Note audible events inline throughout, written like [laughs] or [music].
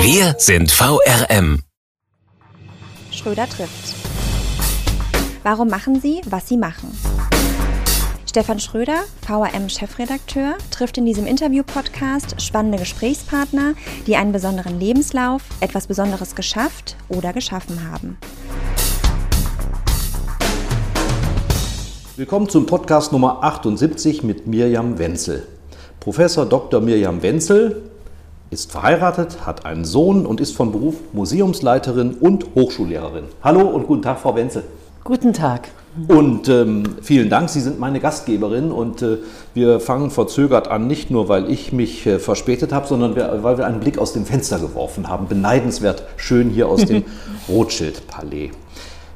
Wir sind VRM. Schröder trifft. Warum machen Sie, was Sie machen? Stefan Schröder, VRM-Chefredakteur, trifft in diesem Interview-Podcast spannende Gesprächspartner, die einen besonderen Lebenslauf, etwas Besonderes geschafft oder geschaffen haben. Willkommen zum Podcast Nummer 78 mit Mirjam Wenzel. Professor Dr. Mirjam Wenzel ist verheiratet, hat einen Sohn und ist von Beruf Museumsleiterin und Hochschullehrerin. Hallo und guten Tag, Frau Wenzel. Guten Tag. Und ähm, vielen Dank, Sie sind meine Gastgeberin und äh, wir fangen verzögert an, nicht nur weil ich mich äh, verspätet habe, sondern wir, weil wir einen Blick aus dem Fenster geworfen haben. Beneidenswert schön hier aus dem [laughs] Rothschild-Palais.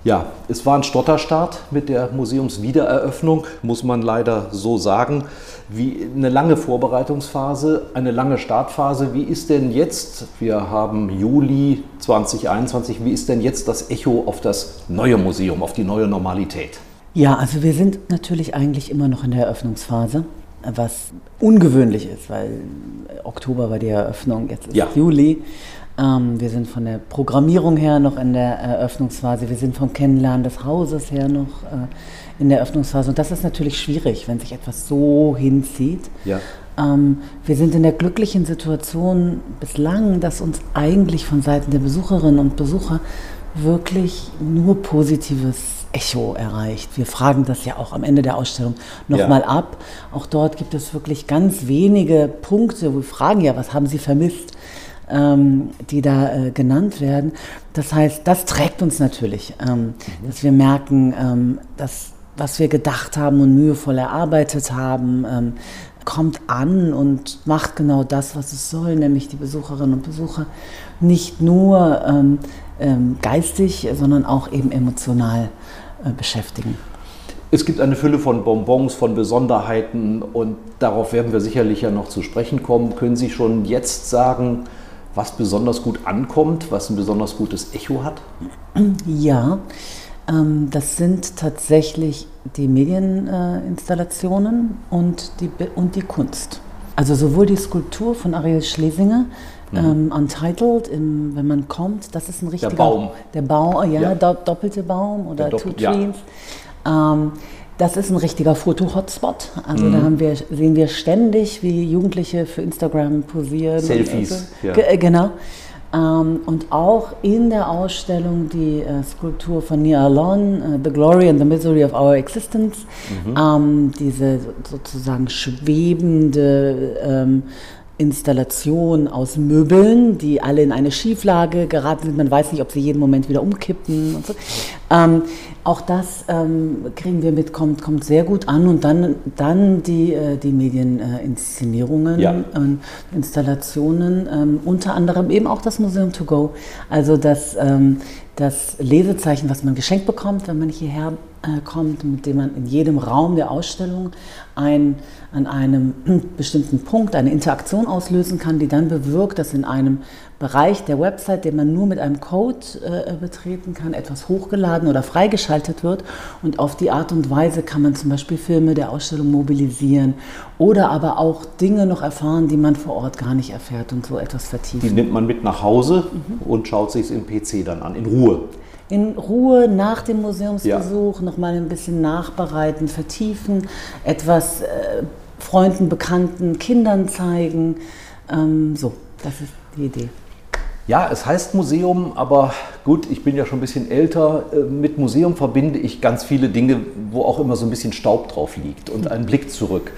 Ja, es war ein Stotterstart mit der Museumswiedereröffnung, muss man leider so sagen. Wie eine lange Vorbereitungsphase, eine lange Startphase. Wie ist denn jetzt, wir haben Juli 2021, wie ist denn jetzt das Echo auf das neue Museum, auf die neue Normalität? Ja, also wir sind natürlich eigentlich immer noch in der Eröffnungsphase, was ungewöhnlich ist, weil Oktober war die Eröffnung, jetzt ist ja. Juli. Ähm, wir sind von der Programmierung her noch in der Eröffnungsphase, wir sind vom Kennenlernen des Hauses her noch äh, in der Eröffnungsphase. Und das ist natürlich schwierig, wenn sich etwas so hinzieht. Ja. Ähm, wir sind in der glücklichen Situation bislang, dass uns eigentlich von Seiten der Besucherinnen und Besucher wirklich nur positives Echo erreicht. Wir fragen das ja auch am Ende der Ausstellung nochmal ja. ab. Auch dort gibt es wirklich ganz wenige Punkte, wo wir fragen, ja, was haben Sie vermisst? Ähm, die da äh, genannt werden. Das heißt, das trägt uns natürlich, ähm, mhm. dass wir merken, ähm, dass was wir gedacht haben und mühevoll erarbeitet haben, ähm, kommt an und macht genau das, was es soll, nämlich die Besucherinnen und Besucher nicht nur ähm, ähm, geistig, sondern auch eben emotional äh, beschäftigen. Es gibt eine Fülle von Bonbons, von Besonderheiten und darauf werden wir sicherlich ja noch zu sprechen kommen. Können Sie schon jetzt sagen, was besonders gut ankommt, was ein besonders gutes Echo hat? Ja, ähm, das sind tatsächlich die Medieninstallationen äh, und, die, und die Kunst. Also sowohl die Skulptur von Ariel Schlesinger, mhm. ähm, Untitled, im, wenn man kommt, das ist ein richtiger... Der Baum. Der Baum, ja, ja. doppelte Baum oder Two Trees. Ja. Ähm, das ist ein richtiger Foto-Hotspot. Also mhm. da haben wir, sehen wir ständig, wie Jugendliche für Instagram posieren. Selfies. Also, ja. Äh, genau. Ähm, und auch in der Ausstellung die äh, Skulptur von Nia Alon, uh, The Glory and the Misery of Our Existence, mhm. ähm, diese sozusagen schwebende ähm, Installation aus Möbeln, die alle in eine Schieflage geraten sind. Man weiß nicht, ob sie jeden Moment wieder umkippen und so. Ähm, auch das ähm, kriegen wir mit, kommt, kommt sehr gut an. Und dann, dann die, äh, die Medieninszenierungen ja. und Installationen, ähm, unter anderem eben auch das Museum to go. Also das, ähm, das Lesezeichen, was man geschenkt bekommt, wenn man hierher äh, kommt, mit dem man in jedem Raum der Ausstellung ein, an einem [clears throat] bestimmten Punkt eine Interaktion auslösen kann, die dann bewirkt, dass in einem Bereich der Website, den man nur mit einem Code äh, betreten kann, etwas hochgeladen oder freigeschaltet wird. Und auf die Art und Weise kann man zum Beispiel Filme der Ausstellung mobilisieren oder aber auch Dinge noch erfahren, die man vor Ort gar nicht erfährt und so etwas vertiefen. Die nimmt man mit nach Hause mhm. und schaut sich es im PC dann an, in Ruhe. In Ruhe nach dem Museumsbesuch ja. nochmal ein bisschen nachbereiten, vertiefen, etwas äh, Freunden, Bekannten, Kindern zeigen. Ähm, so, das ist die Idee. Ja, es heißt Museum, aber gut, ich bin ja schon ein bisschen älter. Äh, mit Museum verbinde ich ganz viele Dinge, wo auch immer so ein bisschen Staub drauf liegt und einen Blick zurück.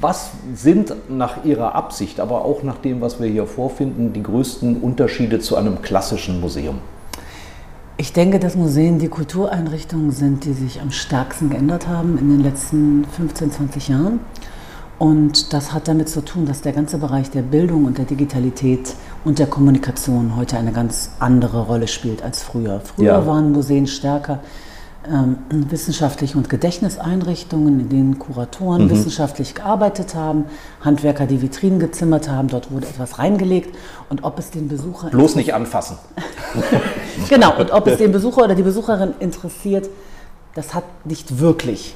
Was sind nach Ihrer Absicht, aber auch nach dem, was wir hier vorfinden, die größten Unterschiede zu einem klassischen Museum? Ich denke, dass Museen die Kultureinrichtungen sind, die sich am stärksten geändert haben in den letzten 15, 20 Jahren. Und das hat damit zu tun, dass der ganze Bereich der Bildung und der Digitalität und der Kommunikation heute eine ganz andere Rolle spielt als früher. Früher Ja. waren Museen stärker wissenschaftliche und Gedächtniseinrichtungen, in denen Kuratoren Mhm. wissenschaftlich gearbeitet haben, Handwerker die Vitrinen gezimmert haben, dort wurde etwas reingelegt und ob es den Besucher Bloß nicht anfassen. [laughs] Genau, und ob es den Besucher oder die Besucherin interessiert, das hat nicht wirklich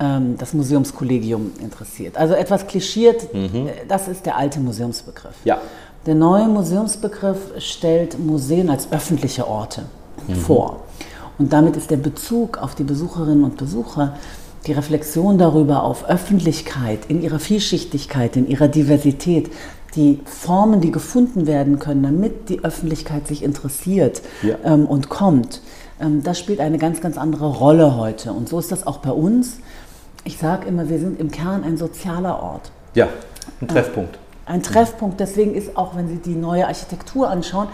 ähm, das Museumskollegium interessiert. Also etwas klischiert, äh, das ist der alte Museumsbegriff. Ja. Der neue Museumsbegriff stellt Museen als öffentliche Orte vor. Und damit ist der Bezug auf die Besucherinnen und Besucher, die Reflexion darüber auf Öffentlichkeit, in ihrer Vielschichtigkeit, in ihrer Diversität, die Formen, die gefunden werden können, damit die Öffentlichkeit sich interessiert Ja. ähm, und kommt, ähm, das spielt eine ganz, ganz andere Rolle heute. Und so ist das auch bei uns. Ich sage immer, wir sind im Kern ein sozialer Ort Ja, ein Treffpunkt. ein Treffpunkt. Deswegen ist auch, wenn Sie die neue Architektur anschauen,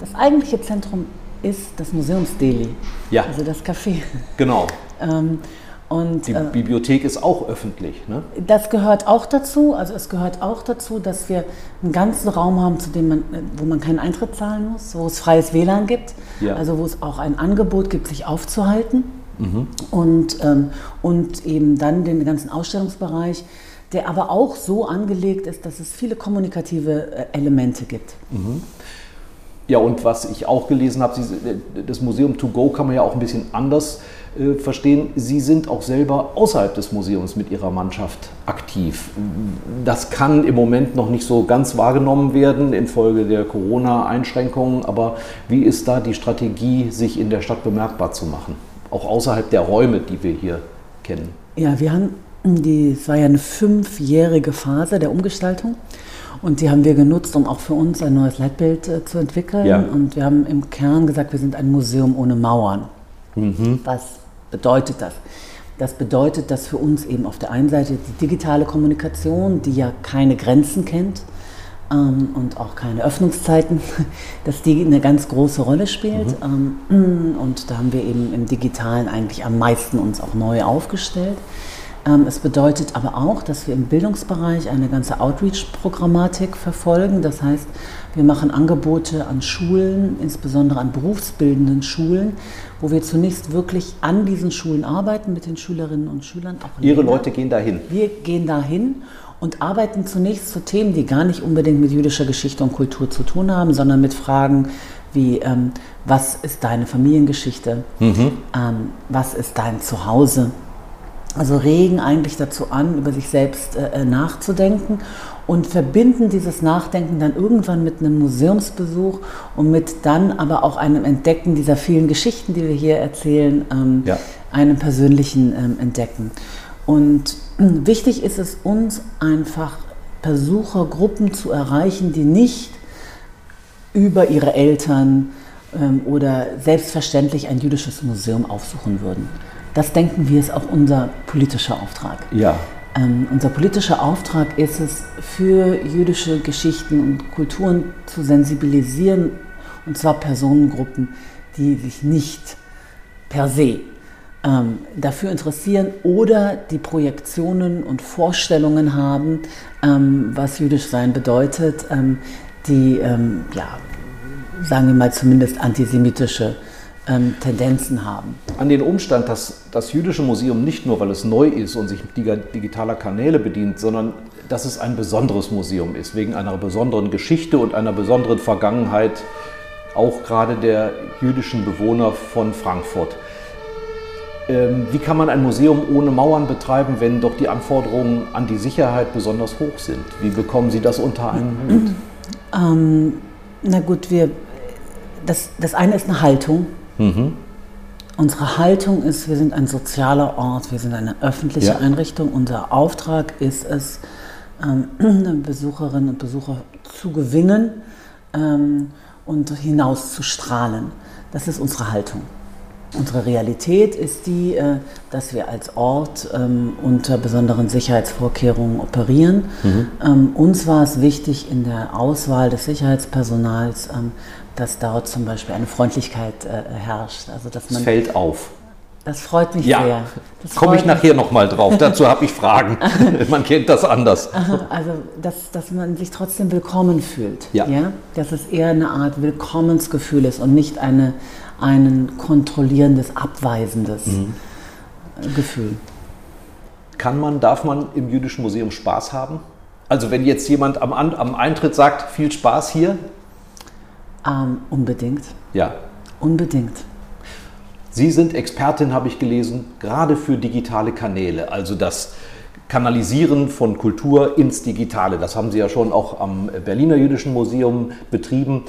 das eigentliche Zentrum ist das Museumsdeli, Ja. also das Café. Genau. [laughs] Ähm, und Die äh, Bibliothek ist auch öffentlich. Ne? das gehört auch dazu. Also es gehört auch dazu, dass wir einen ganzen Raum haben, zu dem man, äh, wo man keinen Eintritt zahlen muss, wo es freies WLAN gibt, Ja. also wo es auch ein Angebot gibt, sich aufzuhalten. Mhm. Und, ähm, und eben dann den ganzen Ausstellungsbereich, der aber auch so angelegt ist, dass es viele kommunikative äh, Elemente gibt. Ja, und was ich auch gelesen habe, Sie, das Museum To Go kann man ja auch ein bisschen anders äh, verstehen. Sie sind auch selber außerhalb des Museums mit Ihrer Mannschaft aktiv. Das kann im Moment noch nicht so ganz wahrgenommen werden infolge der Corona-Einschränkungen. Aber wie ist da die Strategie, sich in der Stadt bemerkbar zu machen? Auch außerhalb der Räume, die wir hier kennen. Ja, wir haben, die, es war ja eine fünfjährige Phase der Umgestaltung und die haben wir genutzt, um auch für uns ein neues Leitbild äh, zu entwickeln. Ja. Und wir haben im Kern gesagt, wir sind ein Museum ohne Mauern. Was bedeutet das? Das bedeutet, dass für uns eben auf der einen Seite die digitale Kommunikation, die ja keine Grenzen kennt ähm, und auch keine Öffnungszeiten, [laughs] dass die eine ganz große Rolle spielt. Ähm, [clears throat] und da haben wir eben im Digitalen eigentlich am meisten uns auch neu aufgestellt. Ähm, es bedeutet aber auch, dass wir im Bildungsbereich eine ganze Outreach-Programmatik verfolgen. Das heißt, wir machen Angebote an Schulen, insbesondere an berufsbildenden Schulen, wo wir zunächst wirklich an diesen Schulen arbeiten mit den Schülerinnen und Schülern. Ihre. Leute gehen dahin. Wir gehen dahin und arbeiten zunächst zu Themen, die gar nicht unbedingt mit jüdischer Geschichte und Kultur zu tun haben, sondern mit Fragen wie, ähm, was ist deine Familiengeschichte? Ähm, was ist dein Zuhause? Also regen eigentlich dazu an, über sich selbst äh, nachzudenken und verbinden dieses Nachdenken dann irgendwann mit einem Museumsbesuch und mit dann aber auch einem Entdecken dieser vielen Geschichten, die wir hier erzählen, ähm, Ja. einem persönlichen ähm, Entdecken. Und äh, wichtig ist es uns einfach, Besuchergruppen zu erreichen, die nicht über ihre Eltern ähm, oder selbstverständlich ein jüdisches Museum aufsuchen würden. Das denken wir ist auch unser politischer Auftrag. Ja. Ähm, unser politischer Auftrag ist es, für jüdische Geschichten und Kulturen zu sensibilisieren, und zwar Personengruppen, die sich nicht per se ähm, dafür interessieren oder die Projektionen und Vorstellungen haben, ähm, was jüdisch sein bedeutet, ähm, die, ähm, ja, sagen wir mal zumindest antisemitische ähm, Tendenzen haben. An den Umstand, dass das Jüdische Museum nicht nur, weil es neu ist und sich digitaler Kanäle bedient, sondern dass es ein besonderes Museum ist, wegen einer besonderen Geschichte und einer besonderen Vergangenheit, auch gerade der jüdischen Bewohner von Frankfurt. Ähm, wie kann man ein Museum ohne Mauern betreiben, wenn doch die Anforderungen an die Sicherheit besonders hoch sind? Wie bekommen Sie das unter einen Hut? Ähm, na gut, wir, das, das eine ist eine Haltung. Unsere Haltung ist, wir sind ein sozialer Ort, wir sind eine öffentliche Ja. Einrichtung. Unser Auftrag ist es, ähm, [clears throat] Besucherinnen und Besucher zu gewinnen ähm, und hinaus zu strahlen. Das ist unsere Haltung. Unsere Realität ist die, äh, dass wir als Ort ähm, unter besonderen Sicherheitsvorkehrungen operieren. Ähm, uns war es wichtig in der Auswahl des Sicherheitspersonals, ähm, dass dort zum Beispiel eine Freundlichkeit äh, herrscht. Also dass man fällt auf. Das freut mich ja, sehr. Komme ich nachher nochmal drauf. Dazu habe ich Fragen. [laughs] man kennt das anders. Also, dass, dass man sich trotzdem willkommen fühlt. Ja. ja. Dass es eher eine Art Willkommensgefühl ist und nicht eine, ein kontrollierendes, abweisendes mhm. Gefühl. Kann man, darf man im Jüdischen Museum Spaß haben? Also wenn jetzt jemand am, am Eintritt sagt, viel Spaß hier? Ähm, unbedingt. Ja. Unbedingt. Sie sind Expertin, habe ich gelesen, gerade für digitale Kanäle, also das Kanalisieren von Kultur ins Digitale. Das haben Sie ja schon auch am Berliner Jüdischen Museum betrieben.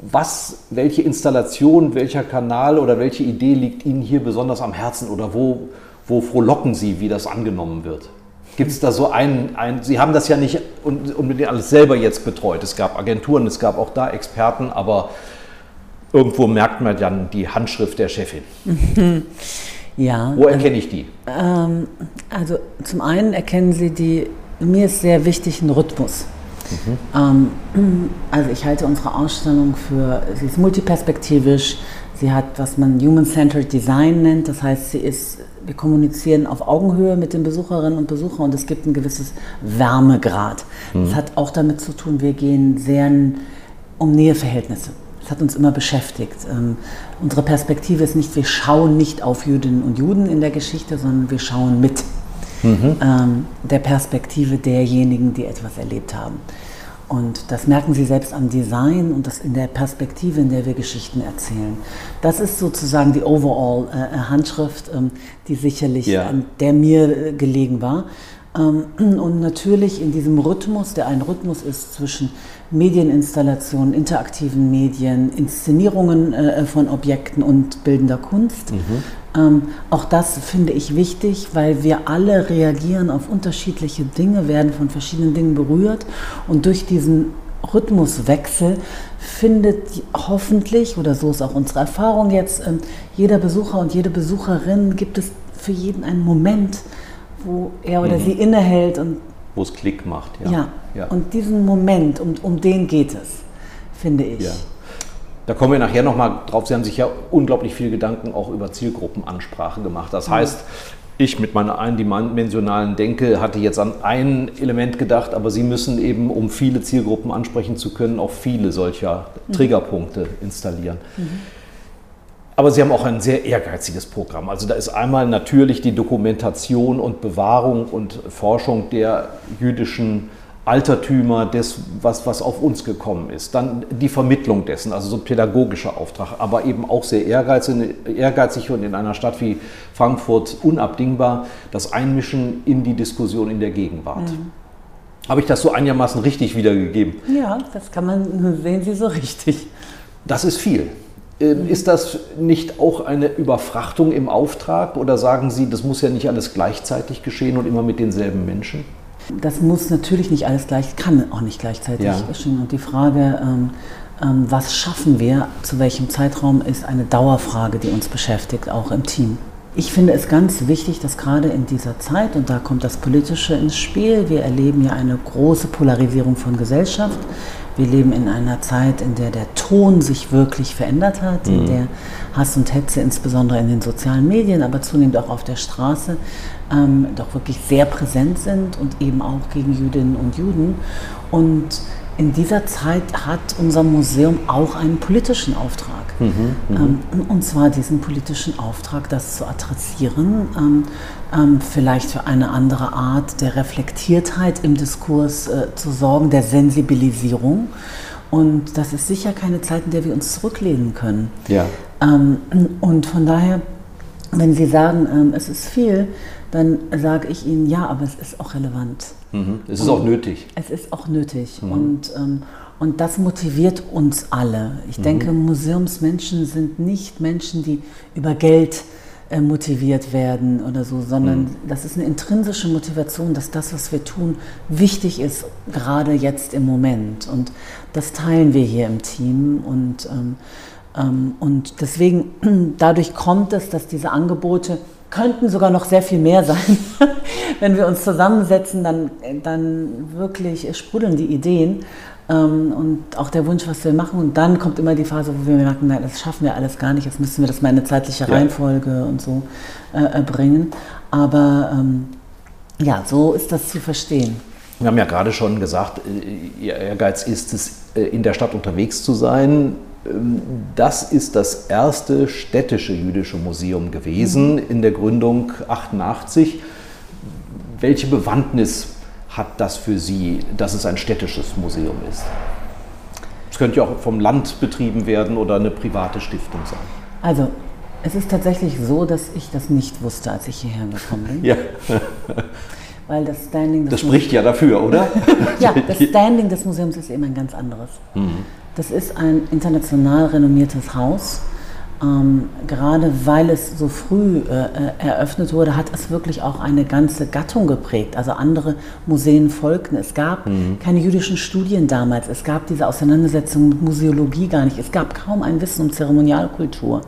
Was, welche Installation, welcher Kanal oder welche Idee liegt Ihnen hier besonders am Herzen oder wo, wo frohlocken Sie, wie das angenommen wird? Gibt es da so einen, ein, Sie haben das ja nicht unbedingt alles selber jetzt betreut. Es gab Agenturen, es gab auch da Experten, aber irgendwo merkt man dann die Handschrift der Chefin. [laughs] Ja. Wo erkenne ich die? Ähm, also zum einen erkennen Sie die, mir ist sehr wichtig ein Rhythmus. Mhm. Ähm, [clears throat] also ich halte unsere Ausstellung für, sie ist multiperspektivisch, sie hat, was man Human-Centered Design nennt, das heißt, sie ist, wir kommunizieren auf Augenhöhe mit den Besucherinnen und Besuchern und es gibt ein gewisses Wärmegrad. Mhm. Das hat auch damit zu tun, wir gehen sehr um Näheverhältnisse. Das hat uns immer beschäftigt. Ähm, unsere Perspektive ist nicht, wir schauen nicht auf Jüdinnen und Juden in der Geschichte, sondern wir schauen mit mhm. ähm, der Perspektive derjenigen, die etwas erlebt haben. Und das merken Sie selbst am Design und das in der Perspektive, in der wir Geschichten erzählen. Das ist sozusagen die Overall-Handschrift, äh, ähm, die sicherlich ja. an der mir äh, gelegen war. Ähm, [clears throat] und natürlich in diesem Rhythmus, der ein Rhythmus ist zwischen Medieninstallationen, interaktiven Medien, Inszenierungen äh, von Objekten und bildender Kunst. Mhm. Ähm, auch das finde ich wichtig, weil wir alle reagieren auf unterschiedliche Dinge, werden von verschiedenen Dingen berührt und durch diesen Rhythmuswechsel findet hoffentlich, oder so ist auch unsere Erfahrung jetzt, ähm, jeder Besucher und jede Besucherin gibt es für jeden einen Moment, wo er oder mhm. sie innehält und wo es Klick macht. Ja. ja. ja. Und diesen Moment, um, um den geht es, finde ich. Ja. Da kommen wir nachher nochmal drauf. Sie haben sich ja unglaublich viel Gedanken auch über Zielgruppenansprache gemacht. Das heißt, ich mit meiner eindimensionalen Denke hatte jetzt an ein Element gedacht, aber Sie müssen eben, um viele Zielgruppen ansprechen zu können, auch viele solcher mhm. Triggerpunkte installieren. Mhm. Aber Sie haben auch ein sehr ehrgeiziges Programm. Also da ist einmal natürlich die Dokumentation und Bewahrung und Forschung der jüdischen Altertümer, des, was, was auf uns gekommen ist. Dann die Vermittlung dessen, also so ein pädagogischer Auftrag, aber eben auch sehr ehrgeizig, ehrgeizig und in einer Stadt wie Frankfurt unabdingbar, das Einmischen in die Diskussion in der Gegenwart. Mhm. Habe ich das so einigermaßen richtig wiedergegeben? Ja, das kann man, [laughs] sehen Sie so richtig. Das ist viel. Ähm, ist das nicht auch eine Überfrachtung im Auftrag oder sagen Sie, das muss ja nicht alles gleichzeitig geschehen und immer mit denselben Menschen? Das muss natürlich nicht alles gleich, kann auch nicht gleichzeitig ja. geschehen. Und die Frage, ähm, ähm, was schaffen wir, zu welchem Zeitraum, ist eine Dauerfrage, die uns beschäftigt, auch im Team. Ich finde es ganz wichtig, dass gerade in dieser Zeit, und da kommt das Politische ins Spiel, wir erleben ja eine große Polarisierung von Gesellschaft. Wir leben in einer Zeit, in der der Ton sich wirklich verändert hat, mhm. in der Hass und Hetze insbesondere in den sozialen Medien, aber zunehmend auch auf der Straße ähm, doch wirklich sehr präsent sind und eben auch gegen Jüdinnen und Juden. Und in dieser Zeit hat unser Museum auch einen politischen Auftrag. Mhm, mhm, ähm, und zwar diesen politischen Auftrag, das zu adressieren, ähm, ähm, vielleicht für eine andere Art der Reflektiertheit im Diskurs äh, zu sorgen, der Sensibilisierung. Und das ist sicher keine Zeit, in der wir uns zurücklehnen können. Ja. Ähm, und von daher, wenn Sie sagen, ähm, es ist viel, dann sage ich Ihnen, ja, aber es ist auch relevant. Mhm. Es ist und auch nötig. Es ist auch nötig. Mhm. Und, ähm, und das motiviert uns alle. Ich mhm. denke, Museumsmenschen sind nicht Menschen, die über Geld äh, motiviert werden oder so, sondern mhm. das ist eine intrinsische Motivation, dass das, was wir tun, wichtig ist, gerade jetzt im Moment. Und das teilen wir hier im Team. Und, ähm, ähm, und deswegen, [clears throat] dadurch kommt es, dass diese Angebote könnten sogar noch sehr viel mehr sein. [laughs] Wenn wir uns zusammensetzen, dann, dann wirklich sprudeln die Ideen. ähm, und auch der Wunsch, was wir machen. Und dann kommt immer die Phase, wo wir merken, nein, das schaffen wir alles gar nicht, jetzt müssen wir das mal in eine zeitliche. Reihenfolge und so äh, bringen. Aber ähm, ja, so ist das zu verstehen. Wir haben ja gerade schon gesagt, äh, Ihr Ehrgeiz ist es, äh, in der Stadt unterwegs zu sein. Ähm, das ist das erste städtische jüdische Museum gewesen mhm. in der Gründung 88. Welche Bewandtnis hat das für Sie, dass es ein städtisches Museum ist? Es könnte ja auch vom Land betrieben werden oder eine private Stiftung sein. Also, es ist tatsächlich so, dass ich das nicht wusste, als ich hierher gekommen bin. [laughs] Ja. Weil das Standing. das spricht ja dafür, oder? [laughs] ja, [laughs] das Standing des Museums ist eben ein ganz anderes. Mhm. Das ist ein international renommiertes Haus ähm, gerade weil es so früh äh, äh, eröffnet wurde, hat es wirklich auch eine ganze Gattung geprägt. Also andere Museen folgten. Es gab mhm. keine jüdischen Studien damals. Es gab diese Auseinandersetzung mit Museologie gar nicht. Es gab kaum ein Wissen um Zeremonialkultur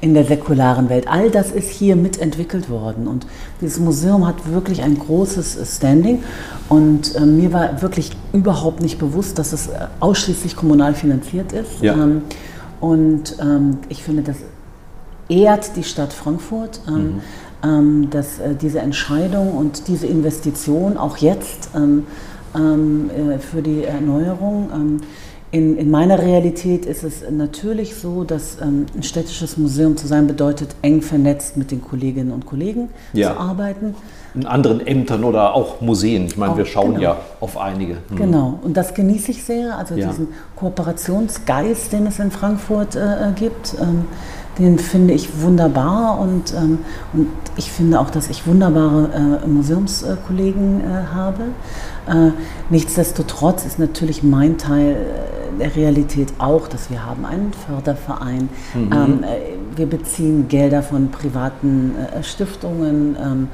in der säkularen Welt. All das ist hier mitentwickelt worden. Und dieses Museum hat wirklich ein großes Standing. Und äh, mir war wirklich überhaupt nicht bewusst, dass es äh, ausschließlich kommunal finanziert ist. Ja. Ähm, und ähm, ich finde, das ehrt die Stadt Frankfurt, ähm, mhm. ähm, dass äh, diese Entscheidung und diese Investition auch jetzt ähm, ähm, äh, für die Erneuerung in, in, meiner Realität ist es natürlich so, dass ähm, ein städtisches Museum zu sein bedeutet, eng vernetzt mit den Kolleginnen und Kollegen ja. zu arbeiten in anderen Ämtern oder auch Museen. Ich meine, auch, wir schauen genau. ja auf einige. Hm. Genau, und das genieße ich sehr. Also ja. diesen Kooperationsgeist, den es in Frankfurt äh, äh, gibt, ähm, den finde ich wunderbar und, ähm, und ich finde auch, dass ich wunderbare äh, Museumskollegen äh, habe. Äh, nichtsdestotrotz ist natürlich mein Teil äh, der Realität auch, dass wir haben einen Förderverein. Mhm. Ähm, wir beziehen Gelder von privaten Stiftungen. Ähm,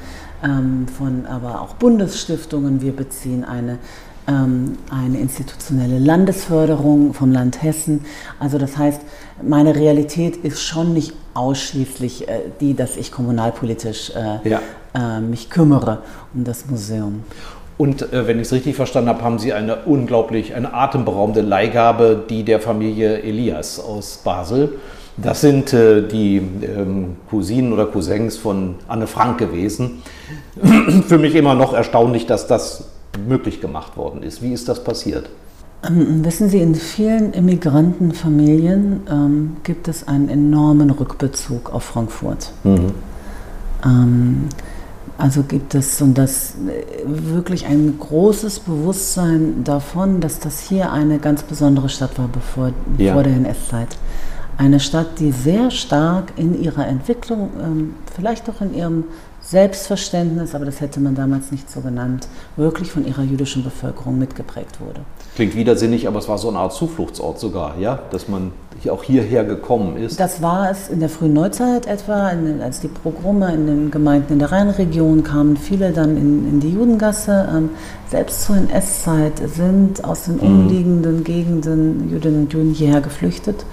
von aber auch Bundesstiftungen. Wir beziehen eine, ähm, eine institutionelle Landesförderung vom Land Hessen. Also das heißt, meine Realität ist schon nicht ausschließlich äh, die, dass ich kommunalpolitisch äh, ja. äh, mich kümmere um das Museum. Und äh, wenn ich es richtig verstanden habe, haben Sie eine unglaublich, eine atemberaubende Leihgabe, die der Familie Elias aus Basel. Das sind äh, die ähm, Cousinen oder Cousins von Anne Frank gewesen. [clears throat] Für mich immer noch erstaunlich, dass das möglich gemacht worden ist. Wie ist das passiert? Ähm, wissen Sie, in vielen Immigrantenfamilien ähm, gibt es einen enormen Rückbezug auf Frankfurt. Mhm. Ähm, also gibt es und das äh, wirklich ein großes Bewusstsein davon, dass das hier eine ganz besondere Stadt war bevor, ja. vor der NS-Zeit. Eine Stadt, die sehr stark in ihrer Entwicklung, ähm, vielleicht auch in ihrem Selbstverständnis, aber das hätte man damals nicht so genannt, wirklich von ihrer jüdischen Bevölkerung mitgeprägt wurde. Klingt widersinnig, aber es war so eine Art Zufluchtsort sogar, ja, dass man auch hierher gekommen ist. Das war es in der frühen Neuzeit etwa, als die Programme in den Gemeinden in der Rheinregion kamen, viele dann in, in die Judengasse. Ähm, selbst zur NS-Zeit sind aus den mhm. umliegenden Gegenden Jüdinnen und Juden hierher geflüchtet.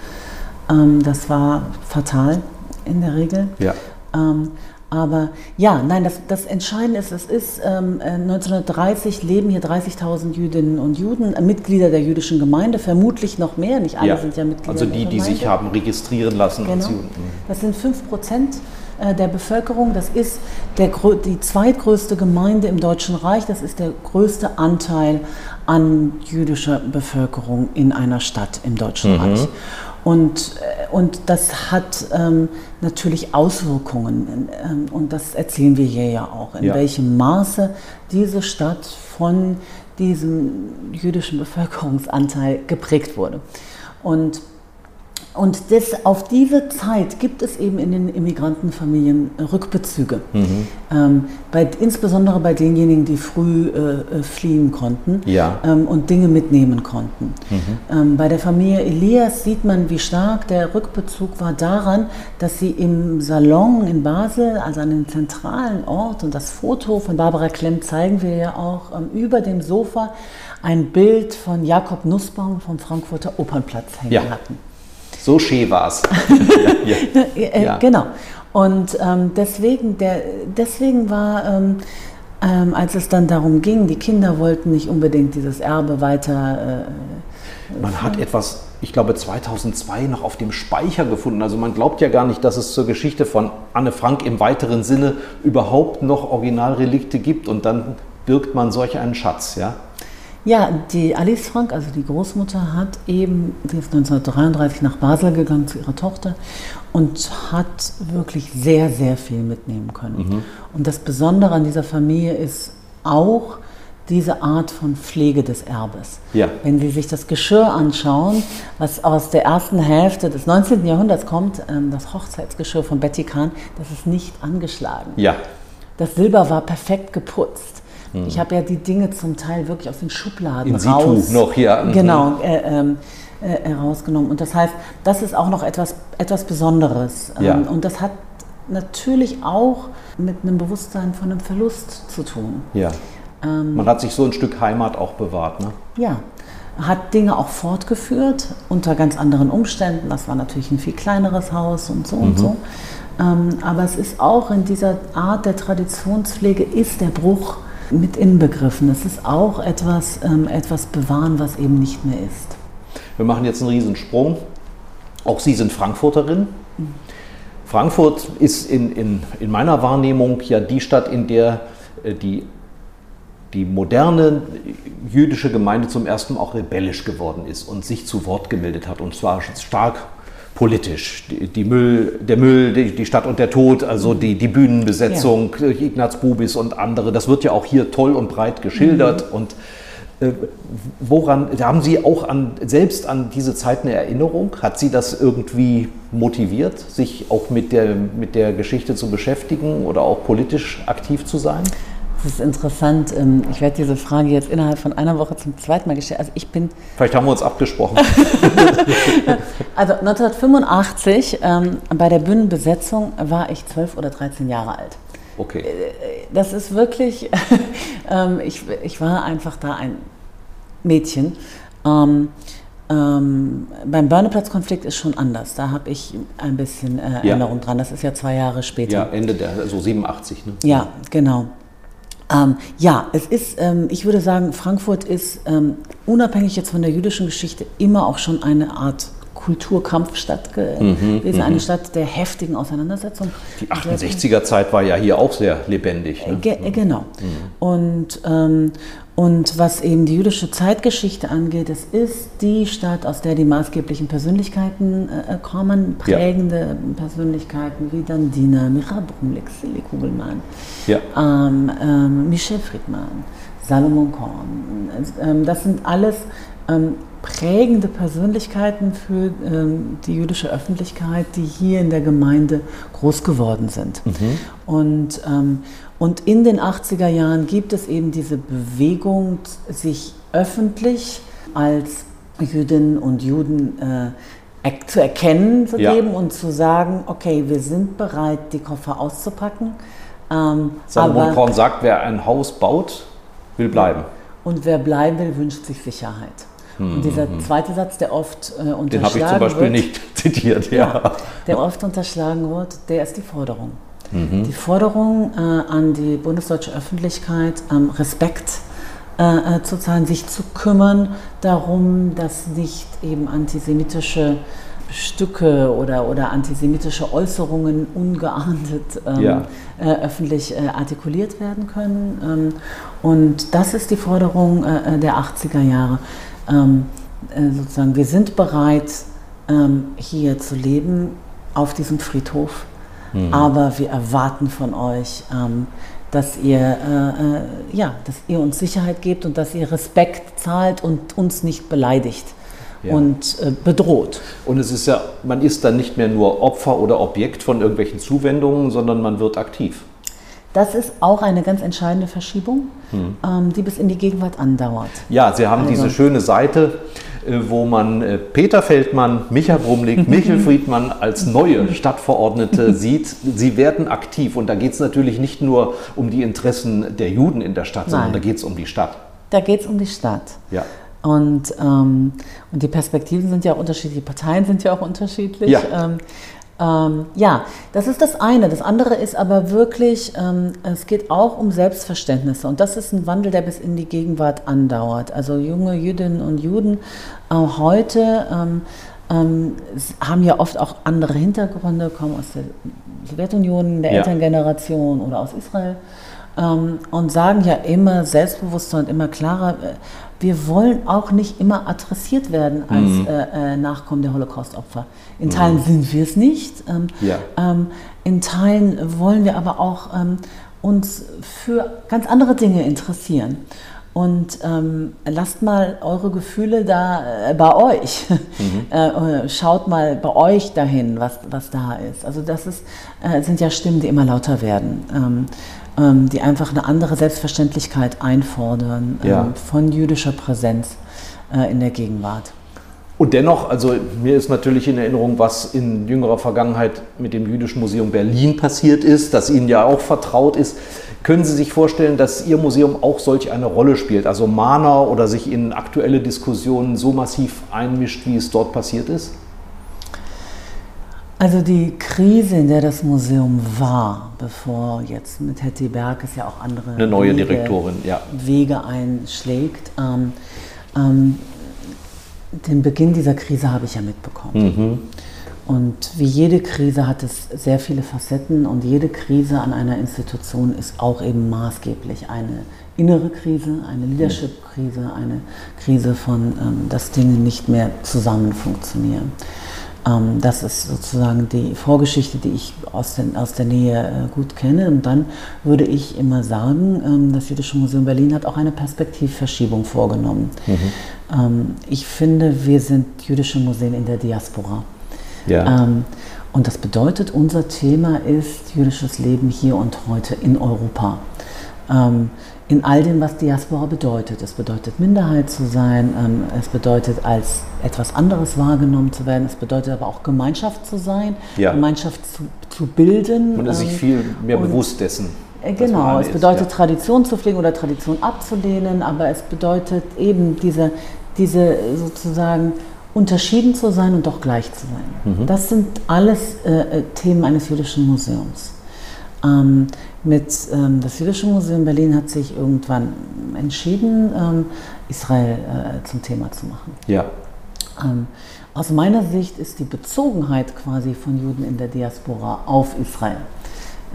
Ähm, das war fatal in der Regel. Ja. Ähm, aber ja, nein, das, das Entscheidende ist, es ist ähm, 1930 äh, leben hier 30.000 Jüdinnen und Juden, äh, Mitglieder der jüdischen Gemeinde, vermutlich noch mehr, nicht alle ja. sind ja Mitglieder Also die, die sich haben registrieren lassen. Genau. Sie, das sind 5 Prozent äh, der Bevölkerung. Das ist der, die zweitgrößte Gemeinde im Deutschen Reich. Das ist der größte Anteil an jüdischer Bevölkerung in einer Stadt im Deutschen mhm. Reich. Und, äh, und das hat ähm, natürlich Auswirkungen. Ähm, und das erzählen wir hier ja auch, in ja. welchem Maße diese Stadt von diesem jüdischen Bevölkerungsanteil geprägt wurde. Und und das, auf diese Zeit gibt es eben in den Immigrantenfamilien Rückbezüge. Mhm. Ähm, bei, insbesondere bei denjenigen, die früh äh, äh, fliehen konnten ja. ähm, und Dinge mitnehmen konnten. Mhm. Ähm, bei der Familie Elias sieht man, wie stark der Rückbezug war daran, dass sie im Salon in Basel, also an dem zentralen Ort, und das Foto von Barbara Klemm zeigen wir ja auch, ähm, über dem Sofa ein Bild von Jakob Nussbaum vom Frankfurter Opernplatz hängen ja. hatten. So schön war es. [laughs] ja, ja. Genau. Und ähm, deswegen, der, deswegen war ähm, ähm, als es dann darum ging, die Kinder wollten nicht unbedingt dieses Erbe weiter. Äh, man hat etwas, ich glaube 2002 noch auf dem Speicher gefunden. Also man glaubt ja gar nicht, dass es zur Geschichte von Anne Frank im weiteren Sinne überhaupt noch Originalrelikte gibt und dann birgt man solch einen Schatz, ja? Ja, die Alice Frank, also die Großmutter, hat eben, sie ist 1933 nach Basel gegangen zu ihrer Tochter und hat wirklich sehr, sehr viel mitnehmen können. Mhm. Und das Besondere an dieser Familie ist auch diese Art von Pflege des Erbes. Ja. Wenn Sie sich das Geschirr anschauen, was aus der ersten Hälfte des 19. Jahrhunderts kommt, ähm, das Hochzeitsgeschirr von Betty Kahn, das ist nicht angeschlagen. Ja. Das Silber war perfekt geputzt. Mhm. Ich habe ja die Dinge zum Teil wirklich aus den Schubladen In raus. Situ noch hier. Mhm. Genau. Äh, ähm, äh, herausgenommen. Und das heißt, das ist auch noch etwas, etwas Besonderes. Ähm, ja. Und das hat natürlich auch mit einem Bewusstsein von einem Verlust zu tun. Ja. Ähm, Man hat sich so ein Stück Heimat auch bewahrt, ne? Ja. Hat Dinge auch fortgeführt unter ganz anderen Umständen. Das war natürlich ein viel kleineres Haus und so mhm. und so. Ähm, aber es ist auch in dieser Art der Traditionspflege ist der Bruch mit inbegriffen. Es ist auch etwas, ähm, etwas bewahren, was eben nicht mehr ist. Wir machen jetzt einen Riesensprung. Auch Sie sind Frankfurterin. Frankfurt ist in, in, in meiner Wahrnehmung ja die Stadt, in der äh, die, die moderne jüdische Gemeinde zum ersten Mal auch rebellisch geworden ist und sich zu Wort gemeldet hat. Und zwar stark politisch. Die, Müll, der Müll, die, die, Stadt und der Tod, also die, die Bühnenbesetzung, ja. Ignaz Bubis und andere, das wird ja auch hier toll und breit geschildert. Mhm. Und äh, woran, haben Sie auch an, selbst an diese Zeit eine Erinnerung? Hat Sie das irgendwie motiviert, sich auch mit der, mit der Geschichte zu beschäftigen oder auch politisch aktiv zu sein? Das ist interessant. Ähm, ich werde diese Frage jetzt innerhalb von einer Woche zum zweiten Mal gestellt. Also ich bin. Vielleicht haben wir uns abgesprochen. [laughs] also 1985 ähm, bei der Bühnenbesetzung war ich 12 oder 13 Jahre alt. Okay. Äh, das ist wirklich. [laughs] ähm, ich, ich war einfach da ein Mädchen. Ähm, ähm, beim Börneplatzkonflikt ist schon anders. Da habe ich ein bisschen äh, Erinnerung ja. dran. Das ist ja zwei Jahre später. Ja, Ende der, so also 87. Ne? Ja, genau. Ähm, ja, es ist, ähm, ich würde sagen, Frankfurt ist ähm, unabhängig jetzt von der jüdischen Geschichte immer auch schon eine Art Kulturkampfstadt gewesen, mhm, eine mhm. Stadt der heftigen Auseinandersetzung. Die 68er Zeit war ja hier auch sehr lebendig. Ne? Ge genau. Mhm. Und, ähm, und was eben die jüdische Zeitgeschichte angeht, es ist die Stadt, aus der die maßgeblichen Persönlichkeiten äh, kommen, prägende ja. Persönlichkeiten wie Dandina, Micha Brumlik, Silly Kugelmann, ja. ähm, ähm, Michel Friedmann, Salomon Korn. Ähm, das sind alles ähm, prägende Persönlichkeiten für ähm, die jüdische Öffentlichkeit, die hier in der Gemeinde groß geworden sind. Mhm. Und, ähm, und in den 80er Jahren gibt es eben diese Bewegung, sich öffentlich als Jüdinnen und Juden äh, zu erkennen zu ja. geben und zu sagen, okay, wir sind bereit, die Koffer auszupacken. Ähm, Salomon Korn sagt, wer ein Haus baut, will bleiben. Und wer bleiben will, wünscht sich Sicherheit. Und mhm, dieser mhm. zweite Satz, der oft äh, unterschlagen wird. Den habe ich zum Beispiel wird, nicht [laughs] zitiert, ja. ja. Der oft unterschlagen wird, der ist die Forderung. Mhm. Die Forderung äh, an die bundesdeutsche Öffentlichkeit, ähm, Respekt äh, äh, zu zahlen, sich zu kümmern darum, dass nicht eben antisemitische Stücke oder, oder antisemitische Äußerungen ungeahndet ähm, ja. äh, öffentlich äh, artikuliert werden können. Ähm, und das ist die Forderung äh, der 80er Jahre. Ähm, äh, sozusagen, wir sind bereit, ähm, hier zu leben auf diesem Friedhof Mhm. Aber wir erwarten von euch, ähm, dass ihr, äh, äh, ja, dass ihr uns Sicherheit gebt und dass ihr Respekt zahlt und uns nicht beleidigt. Ja. und äh, bedroht. Und es ist ja, man ist dann nicht mehr nur Opfer oder Objekt von irgendwelchen Zuwendungen, sondern man wird aktiv. Das ist auch eine ganz entscheidende Verschiebung, hm. ähm, die bis in die Gegenwart andauert. Ja, Sie haben also. diese schöne Seite äh, wo man äh, Peter Feldmann, Micha Brumlik, [laughs] Michel Friedmann als neue Stadtverordnete [laughs] sieht. Sie werden aktiv und da geht es natürlich nicht nur um die Interessen der Juden in der Stadt, Nein. sondern da geht es um die Stadt. Da geht es um die Stadt. Ja. Und, ähm, und die Perspektiven sind ja auch unterschiedlich, die Parteien sind ja auch unterschiedlich. Ja. Ähm, Ähm, ja, das ist das eine. Das andere ist aber wirklich, ähm, es geht auch um Selbstverständnisse. Und das ist ein Wandel, der bis in die Gegenwart andauert. Also junge Jüdinnen und Juden äh, heute ähm, ähm haben ja oft auch andere Hintergründe, kommen aus der Sowjetunion, der ja. Elterngeneration oder aus Israel ähm, und sagen ja immer selbstbewusster und immer klarer, äh, wir wollen auch nicht immer adressiert werden als mhm. äh, äh, Nachkommen der Holocaust-Opfer. In Teilen mhm. sind wir es nicht. Ähm, ja. ähm, in Teilen wollen wir aber auch ähm, uns für ganz andere Dinge interessieren. Und ähm, lasst mal eure Gefühle da äh, bei euch. Mhm. [laughs] Äh, schaut mal bei euch dahin, was, was da ist. Also das ist, äh, sind ja Stimmen, die immer lauter werden. Ähm, die einfach eine andere Selbstverständlichkeit einfordern ja. ähm, von jüdischer Präsenz äh, in der Gegenwart. Und dennoch, also mir ist natürlich in Erinnerung, was in jüngerer Vergangenheit mit dem Jüdischen Museum Berlin passiert ist, das Ihnen ja auch vertraut ist. Können Sie sich vorstellen, dass Ihr Museum auch solch eine Rolle spielt, also Mahner oder sich in aktuelle Diskussionen so massiv einmischt, wie es dort passiert ist? Also die Krise, in der das Museum war, bevor jetzt mit Hetty Berg es ja auch andere eine neue Wege, Direktorin, ja. Wege einschlägt. Ähm, ähm, den Beginn dieser Krise habe ich ja mitbekommen. Mhm. Und wie jede Krise hat es sehr viele Facetten und jede Krise an einer Institution ist auch eben maßgeblich eine innere Krise, eine Leadership-Krise, eine Krise von, ähm, dass Dinge nicht mehr zusammen funktionieren. Ähm, das ist sozusagen die Vorgeschichte, die ich aus, den, aus der Nähe äh, gut kenne. Und dann würde ich immer sagen, ähm, das Jüdische Museum Berlin hat auch eine Perspektivverschiebung vorgenommen. Mhm. Ähm, ich finde, wir sind jüdische Museen in der Diaspora. Ja. und das bedeutet, unser Thema ist jüdisches Leben hier und heute in Europa in all dem, was Diaspora bedeutet. Es bedeutet Minderheit zu sein, ähm, es bedeutet als etwas anderes wahrgenommen zu werden, es bedeutet aber auch Gemeinschaft zu sein, ja. Gemeinschaft zu, zu bilden. Und ist sich ähm, viel mehr bewusst dessen. Äh, genau, es bedeutet ist, ja. Tradition zu pflegen oder Tradition abzulehnen, aber es bedeutet eben diese, diese sozusagen unterschieden zu sein und doch gleich zu sein. Mhm. Das sind alles äh, äh Themen eines jüdischen Museums. Ähm, mit ähm, das Jüdische Museum Berlin hat sich irgendwann entschieden, ähm, Israel äh, zum Thema zu machen. Ja. Ähm, aus meiner Sicht ist die Bezogenheit quasi von Juden in der Diaspora auf Israel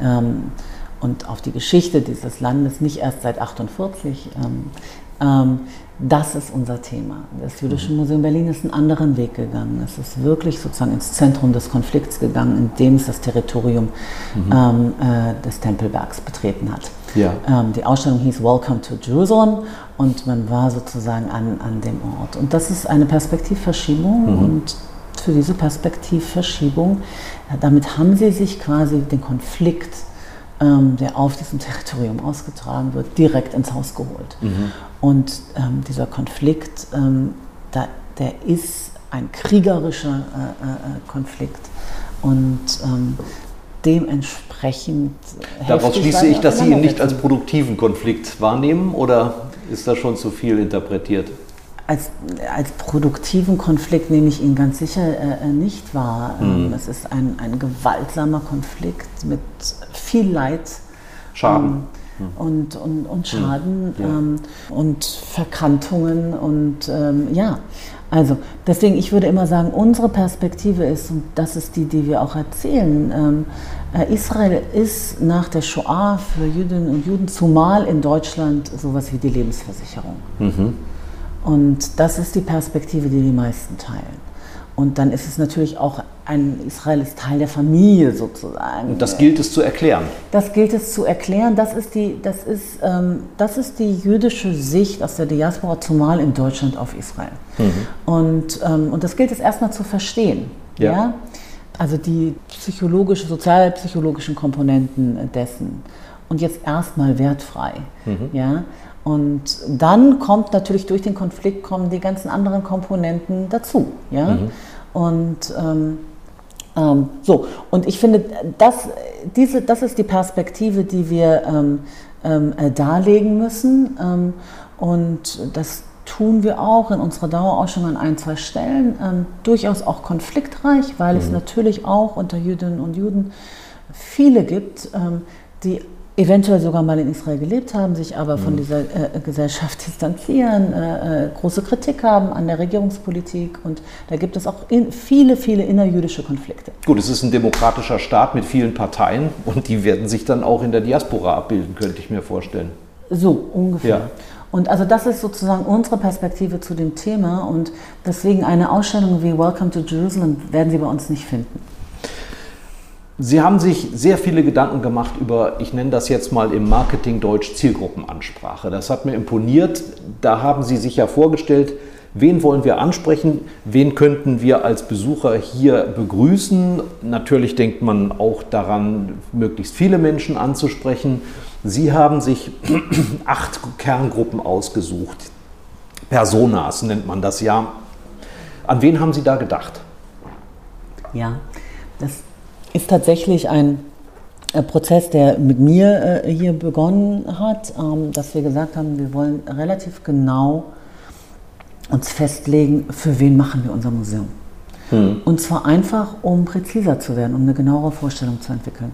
ähm, und auf die Geschichte dieses Landes nicht erst seit 1948 das ist unser Thema. Das Jüdische mhm. Museum Berlin ist einen anderen Weg gegangen. Es ist wirklich sozusagen ins Zentrum des Konflikts gegangen, indem es das Territorium mhm. ähm, äh, des Tempelbergs betreten hat. Ja. Ähm, die Ausstellung hieß Welcome to Jerusalem und man war sozusagen an, an dem Ort. Und das ist eine Perspektivverschiebung mhm. und für diese Perspektivverschiebung, damit haben sie sich quasi den Konflikt ähm, der auf diesem Territorium ausgetragen wird, direkt ins Haus geholt. Mhm. Und ähm, dieser Konflikt, ähm, da, der ist ein kriegerischer äh, äh, äh Konflikt. Und ähm, dementsprechend. Daraus schließe ich, dass Sie ihn nicht als produktiven Konflikt wahrnehmen oder ist das schon zu viel interpretiert? als, als produktiven Konflikt nehme ich ihn ganz sicher äh, äh nicht wahr. Mhm. Es ist ein, ein gewaltsamer Konflikt mit viel Leid. Schaden. Ähm, und, und, und Schaden mhm. ja. ähm, und Verkantungen und ähm, ja, also deswegen, ich würde immer sagen, unsere Perspektive ist, und das ist die, die wir auch erzählen, ähm, äh, Israel ist nach der Shoah für Jüdinnen und Juden, zumal in Deutschland, sowas wie die Lebensversicherung. Mhm. Und das ist die Perspektive, die die meisten teilen. Und dann ist es natürlich auch ein Israel ist Teil der Familie sozusagen. Und das gilt es zu erklären. Das gilt es zu erklären. Das ist die, das ist, ähm, das ist die jüdische Sicht aus der Diaspora, zumal in Deutschland auf Israel. Mhm. Und, ähm, und das gilt es erstmal zu verstehen. Ja. ja? Also die psychologische, sozialpsychologischen Komponenten dessen. Und jetzt erstmal wertfrei. Mhm. Ja? Und dann kommt natürlich durch den Konflikt kommen die ganzen anderen Komponenten dazu. Ja? Mhm. Und ähm, ähm, so, und ich finde, das, diese, das ist die Perspektive, die wir ähm, ähm äh, darlegen müssen. Ähm, und das tun wir auch in unserer Dauerausstellung an ein, zwei Stellen. Ähm, durchaus auch konfliktreich, weil mhm. es natürlich auch unter Jüdinnen und Juden viele gibt, die eventuell sogar mal in Israel gelebt haben, sich aber von mhm. dieser äh, Gesellschaft [laughs] distanzieren, äh, äh, große Kritik haben an der Regierungspolitik und da gibt es auch in, viele, viele innerjüdische Konflikte. Gut, es ist ein demokratischer Staat mit vielen Parteien und die werden sich dann auch in der Diaspora abbilden, könnte ich mir vorstellen. So ungefähr. Ja. Und also das ist sozusagen unsere Perspektive zu dem Thema und deswegen eine Ausstellung wie Welcome to Jerusalem werden Sie bei uns nicht finden. Sie haben sich sehr viele Gedanken gemacht über, ich nenne das jetzt mal im Marketing Deutsch Zielgruppenansprache. Das hat mir imponiert. Da haben Sie sich ja vorgestellt, wen wollen wir ansprechen, wen könnten wir als Besucher hier begrüßen. Natürlich denkt man auch daran, möglichst viele Menschen anzusprechen. Sie haben sich [clears throat] acht Kerngruppen ausgesucht. Personas nennt man das ja. An wen haben Sie da gedacht? Ja, das ist tatsächlich ein äh, Prozess, der mit mir äh, hier begonnen hat, ähm, dass wir gesagt haben, wir wollen relativ genau uns festlegen, für wen machen wir unser Museum. Hm. Und zwar einfach, um präziser zu werden, um eine genauere Vorstellung zu entwickeln.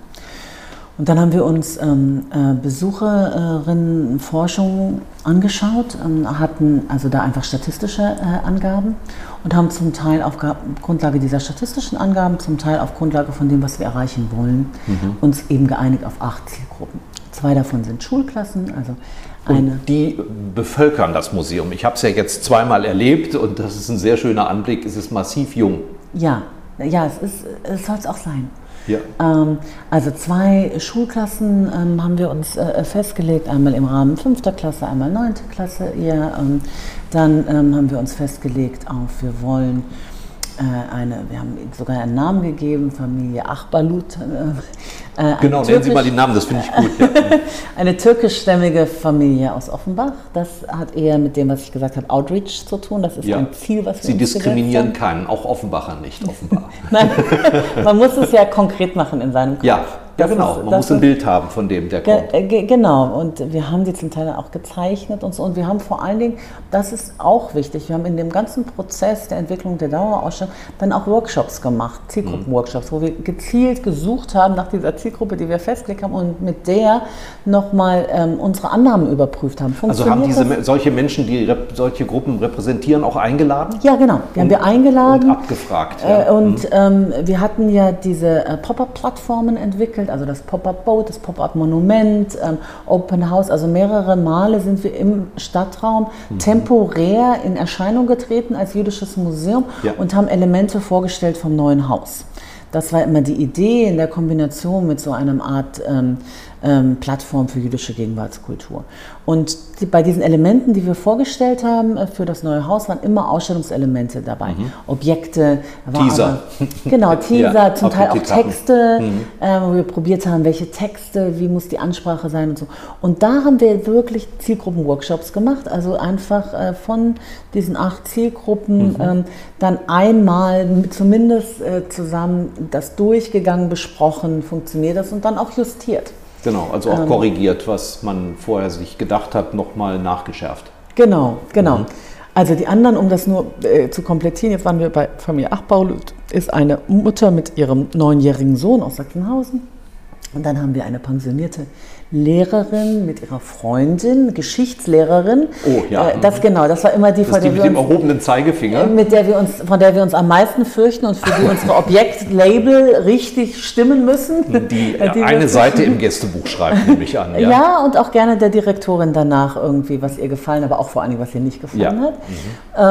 Und dann haben wir uns ähm, äh, Besucherinnenforschung angeschaut, ähm, hatten also da einfach statistische äh, Angaben und haben zum Teil auf Grundlage dieser statistischen Angaben, zum Teil auf Grundlage von dem, was wir erreichen wollen, mhm. uns eben geeinigt auf acht Zielgruppen. Zwei davon sind Schulklassen, also eine. Und die bevölkern das Museum. Ich habe es ja jetzt zweimal erlebt und das ist ein sehr schöner Anblick. Es ist massiv jung. Ja, ja, es, es soll es auch sein. Ja. Ähm, also zwei Schulklassen ähm, haben wir uns äh, festgelegt, einmal im Rahmen 5. Klasse, einmal 9. Klasse. Ja, ähm, dann ähm, haben wir uns festgelegt auf, wir wollen äh, eine, wir haben sogar einen Namen gegeben, Familie Achbalut. Äh, äh genau, nennen Sie mal die Namen, das finde ich gut. Ja. [laughs] eine türkischstämmige Familie aus Offenbach. Das hat eher mit dem, was ich gesagt habe, Outreach zu tun. Das ist ja. ein Ziel, was wir Sie diskriminieren keinen, auch Offenbacher nicht, [laughs] offenbar. Nein, man muss es ja konkret machen in seinem Kopf. Ja, ja, genau. Ist, Man muss ein Bild haben von dem, der kommt. Ge genau. Und wir haben die zum Teil auch gezeichnet und so. Und wir haben vor allen Dingen, das ist auch wichtig, wir haben in dem ganzen Prozess der Entwicklung der Dauerausstellung dann auch Workshops gemacht, Zielgruppenworkshops, wo wir gezielt gesucht haben nach dieser Zielgruppe, die wir festgelegt haben und mit der nochmal ähm, unsere Annahmen überprüft haben. Also haben diese das? solche Menschen, die solche Gruppen repräsentieren, auch eingeladen? Ja, genau. Wir haben wir eingeladen. Und abgefragt. Ja. Äh, und mhm. ähm, wir hatten ja diese äh, Pop-up-Plattformen entwickelt also das Pop-Up-Boat, das Pop-Up-Monument, ähm, Open House. Also mehrere Male sind wir im Stadtraum mhm. temporär in Erscheinung getreten als jüdisches Museum ja. und haben Elemente vorgestellt vom neuen Haus. Das war immer die Idee in der Kombination mit so einer Art ähm, ähm, Plattform für jüdische Gegenwartskultur. Und die, bei diesen Elementen, die wir vorgestellt haben äh, für das neue Haus, waren immer Ausstellungselemente dabei. Mhm. Objekte, Teaser. Aber, [laughs] genau, Teaser, ja, zum Teil auch Texte, mhm. äh, wo wir probiert haben, welche Texte, wie muss die Ansprache sein und so. Und da haben wir wirklich Zielgruppenworkshops gemacht, also einfach äh, von diesen acht Zielgruppen mhm. ähm, dann einmal zumindest äh, zusammen das durchgegangen, besprochen, funktioniert das und dann auch justiert. Genau, also auch ähm, korrigiert, was man vorher sich gedacht hat, nochmal nachgeschärft. Genau, genau. Mhm. Also die anderen, um das nur äh, zu komplettieren, jetzt waren wir bei Familie Achbau, ist eine Mutter mit ihrem neunjährigen Sohn aus Sachsenhausen. Und dann haben wir eine pensionierte Lehrerin mit ihrer Freundin, Geschichtslehrerin. Oh ja. Äh, das genau, das war immer die, von der die mit dem erhobenen Zeigefinger. Mit der wir uns, von der wir uns am meisten fürchten und für die [laughs] unsere Objektlabel richtig stimmen müssen. Die, äh, die eine Seite im Gästebuch schreibt, nehme ich an. Ja. ja. und auch gerne der Direktorin danach irgendwie, was ihr gefallen, aber auch vor allem, was ihr nicht gefallen ja. hat.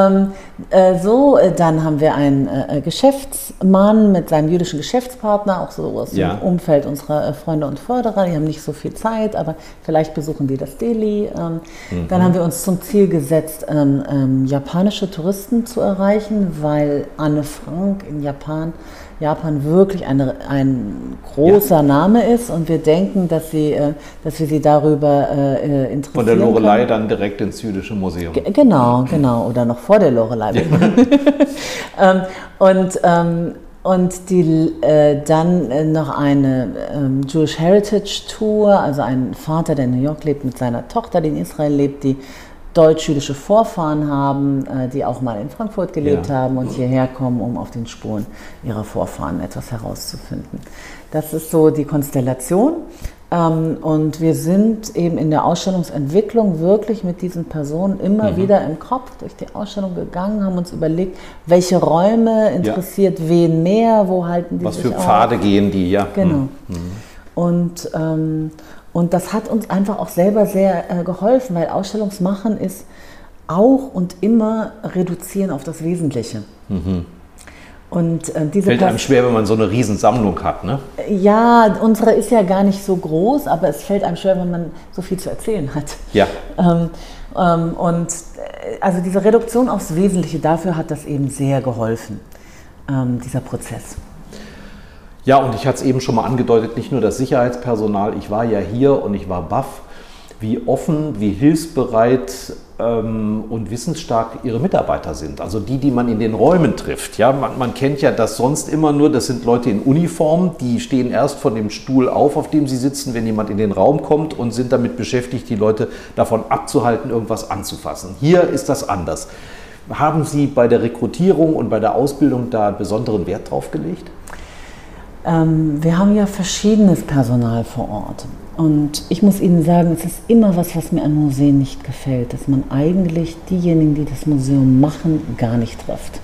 Mhm. Ähm, äh, so, äh, dann haben wir einen äh, Geschäftsmann mit seinem jüdischen Geschäftspartner, auch so aus ja. dem Umfeld unserer Freunde und Förderer. Die haben nicht so viel Zeit Zeit, aber vielleicht besuchen die das Delhi. Ähm, mhm. Dann haben wir uns zum Ziel gesetzt, ähm, ähm, japanische Touristen zu erreichen, weil Anne Frank in Japan Japan wirklich eine, ein großer ja. Name ist und wir denken, dass, sie, äh, dass wir sie darüber äh, äh interessieren. Von der Lorelei dann direkt ins Jüdische Museum. G genau, genau. Oder noch vor der Lorelei. Ja. [laughs] ähm, und ähm, und die, äh, dann äh, noch eine ähm, Jewish Heritage Tour, also ein Vater, der in New York lebt, mit seiner Tochter, die in Israel lebt, die deutsch-jüdische Vorfahren haben, äh, die auch mal in Frankfurt gelebt Ja. haben und hierher kommen, um auf den Spuren ihrer Vorfahren etwas herauszufinden. Das ist so die Konstellation. Ähm, Und wir sind eben in der Ausstellungsentwicklung wirklich mit diesen Personen Mhm. immer wieder im Kopf durch die Ausstellung gegangen, haben uns überlegt, welche Räume interessiert wen mehr, wo halten die Was sich für auf. Pfade gehen die, ja. Genau. Und, ähm, und das hat uns einfach auch selber sehr äh, geholfen, weil Ausstellungsmachen ist auch und immer reduzieren auf das Wesentliche. Und äh, diese. Fällt einem schwer, wenn man so eine Riesensammlung hat, ne? ja, unsere ist ja gar nicht so groß, aber es fällt einem schwer, wenn man so viel zu erzählen hat. Ja. Ähm, ähm, und äh, also diese Reduktion aufs Wesentliche, dafür hat das eben sehr geholfen, ähm, dieser Prozess. Ja, und ich hatte es eben schon mal angedeutet, nicht nur das Sicherheitspersonal, ich war ja hier und ich war baff, wie offen, wie hilfsbereit ähm, und wissensstark ihre Mitarbeiter sind. Also die, die man in den Räumen trifft. Ja, man, man kennt ja das sonst immer nur, das sind Leute in Uniform, die stehen erst von dem Stuhl auf, auf dem sie sitzen, wenn jemand in den Raum kommt und sind damit beschäftigt, die Leute davon abzuhalten, irgendwas anzufassen. Hier ist das anders. Haben Sie bei der Rekrutierung und bei der Ausbildung da besonderen Wert drauf gelegt? Ähm, wir haben ja verschiedenes Personal vor Ort. Und ich muss Ihnen sagen, es ist immer was, was mir an Museen nicht gefällt, dass man eigentlich diejenigen, die das Museum machen, gar nicht trifft.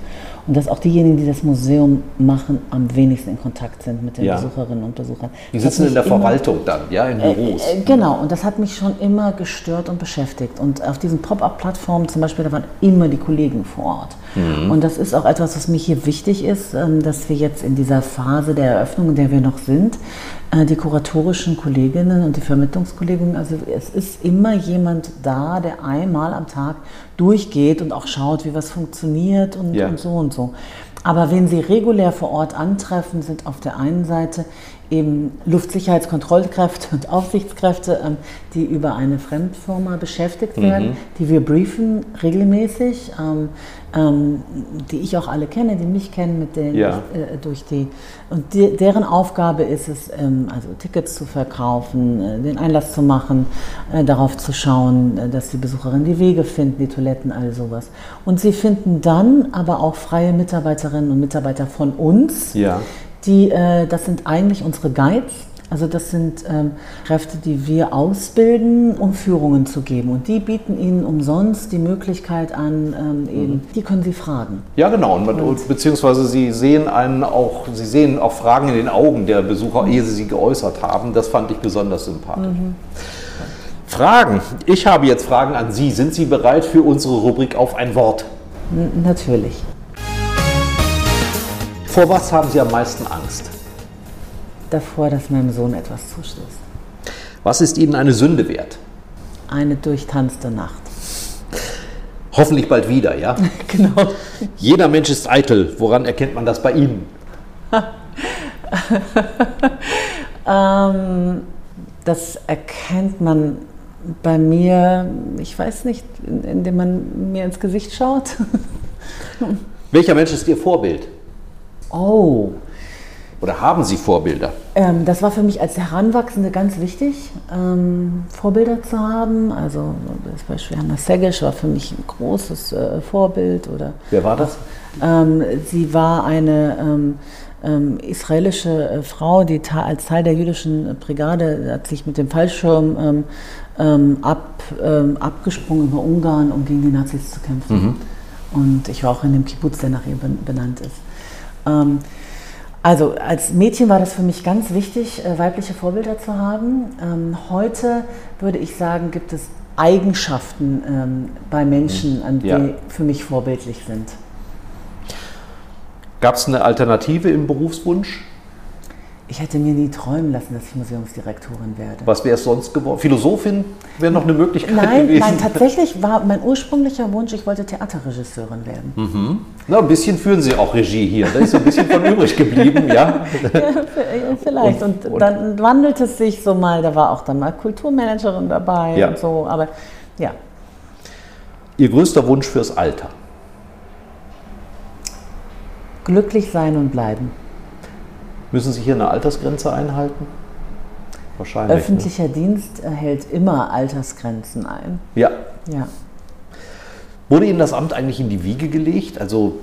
Und dass auch diejenigen, die das Museum machen, am wenigsten in Kontakt sind mit den Ja. Besucherinnen und Besuchern. Die sitzen in der immer- Verwaltung dann, ja, in Büros. Äh, äh, genau, und das hat mich schon immer gestört und beschäftigt. Und auf diesen Pop-up-Plattformen zum Beispiel, da waren immer die Kollegen vor Ort. Und das ist auch etwas, was mir hier wichtig ist, ähm, dass wir jetzt in dieser Phase der Eröffnung, in der wir noch sind, äh, die kuratorischen Kolleginnen und die Vermittlungskolleginnen, also es ist immer jemand da, der einmal am Tag durchgeht und auch schaut, wie was funktioniert und, Ja. und so und so. Aber wenn Sie regulär vor Ort antreffen, sind auf der einen Seite eben Luftsicherheitskontrollkräfte und Aufsichtskräfte, ähm, die über eine Fremdfirma beschäftigt werden, die wir briefen regelmäßig, ähm, ähm, die ich auch alle kenne, die mich kennen, mit denen Ja. ich äh, durch die und die, deren Aufgabe ist es, ähm, also Tickets zu verkaufen, äh, den Einlass zu machen, äh, darauf zu schauen, äh, dass die Besucherinnen die Wege finden, die Toiletten, all sowas. Und sie finden dann aber auch freie Mitarbeiterinnen und Mitarbeiter von uns, Ja. Die, äh, das sind eigentlich unsere Guides. Also das sind ähm, Kräfte, die wir ausbilden, um Führungen zu geben. Und die bieten ihnen umsonst die Möglichkeit an, ähm, eben, die können sie fragen. Ja, genau. Und und beziehungsweise Sie sehen einen auch, Sie sehen auch Fragen in den Augen der Besucher, ehe sie sie geäußert haben. Das fand ich besonders sympathisch. Fragen. Ich habe jetzt Fragen an Sie. Sind Sie bereit für unsere Rubrik auf ein Wort? N natürlich. Vor was haben Sie am meisten Angst? davor, dass meinem Sohn etwas zustößt. Was ist Ihnen eine Sünde wert? Eine durchtanzte Nacht. Hoffentlich bald wieder, ja? [laughs] Genau. Jeder Mensch ist eitel. Woran erkennt man das bei Ihnen? [laughs] Ähm, das erkennt man bei mir, ich weiß nicht, in- indem man mir ins Gesicht schaut. [laughs] Welcher Mensch ist Ihr Vorbild? Oh, Oder haben Sie Vorbilder? Ähm, das war für mich als Heranwachsende ganz wichtig, ähm, Vorbilder zu haben. Also das Beispiel Hannah Segesh war für mich ein großes äh, Vorbild. Oder Wer war das? ähm, sie war eine ähm, ähm, israelische äh, Frau, die als Teil der jüdischen Brigade hat sich mit dem Fallschirm ähm, ab, abgesprungen über Ungarn, um gegen die Nazis zu kämpfen. Und ich war auch in dem Kibbutz, der nach ihr ben- benannt ist. Ähm, also als Mädchen war das für mich ganz wichtig, äh, weibliche Vorbilder zu haben. Ähm, heute würde ich sagen, gibt es Eigenschaften ähm, bei Menschen, an die Ja. für mich vorbildlich sind. Gab es eine Alternative im Berufswunsch? Ich hätte mir nie träumen lassen, dass ich Museumsdirektorin werde. Was wäre es sonst geworden? Philosophin wäre noch eine Möglichkeit Nein, gewesen. nein, tatsächlich war mein ursprünglicher Wunsch, ich wollte Theaterregisseurin werden. Na, ein bisschen führen Sie auch Regie hier. Da ist so ein bisschen von übrig geblieben, ja? Ja, [laughs] Vielleicht. Und, Und- und- dann wandelt es sich so mal, da war auch dann mal Kulturmanagerin dabei Ja. und so. Aber ja, Ihr größter Wunsch fürs Alter? glücklich sein und bleiben. Müssen Sie hier eine Altersgrenze einhalten? Wahrscheinlich. Öffentlicher Dienst hält immer Altersgrenzen ein. Ne? Ja. Ja. Wurde Ihnen das Amt eigentlich in die Wiege gelegt? Also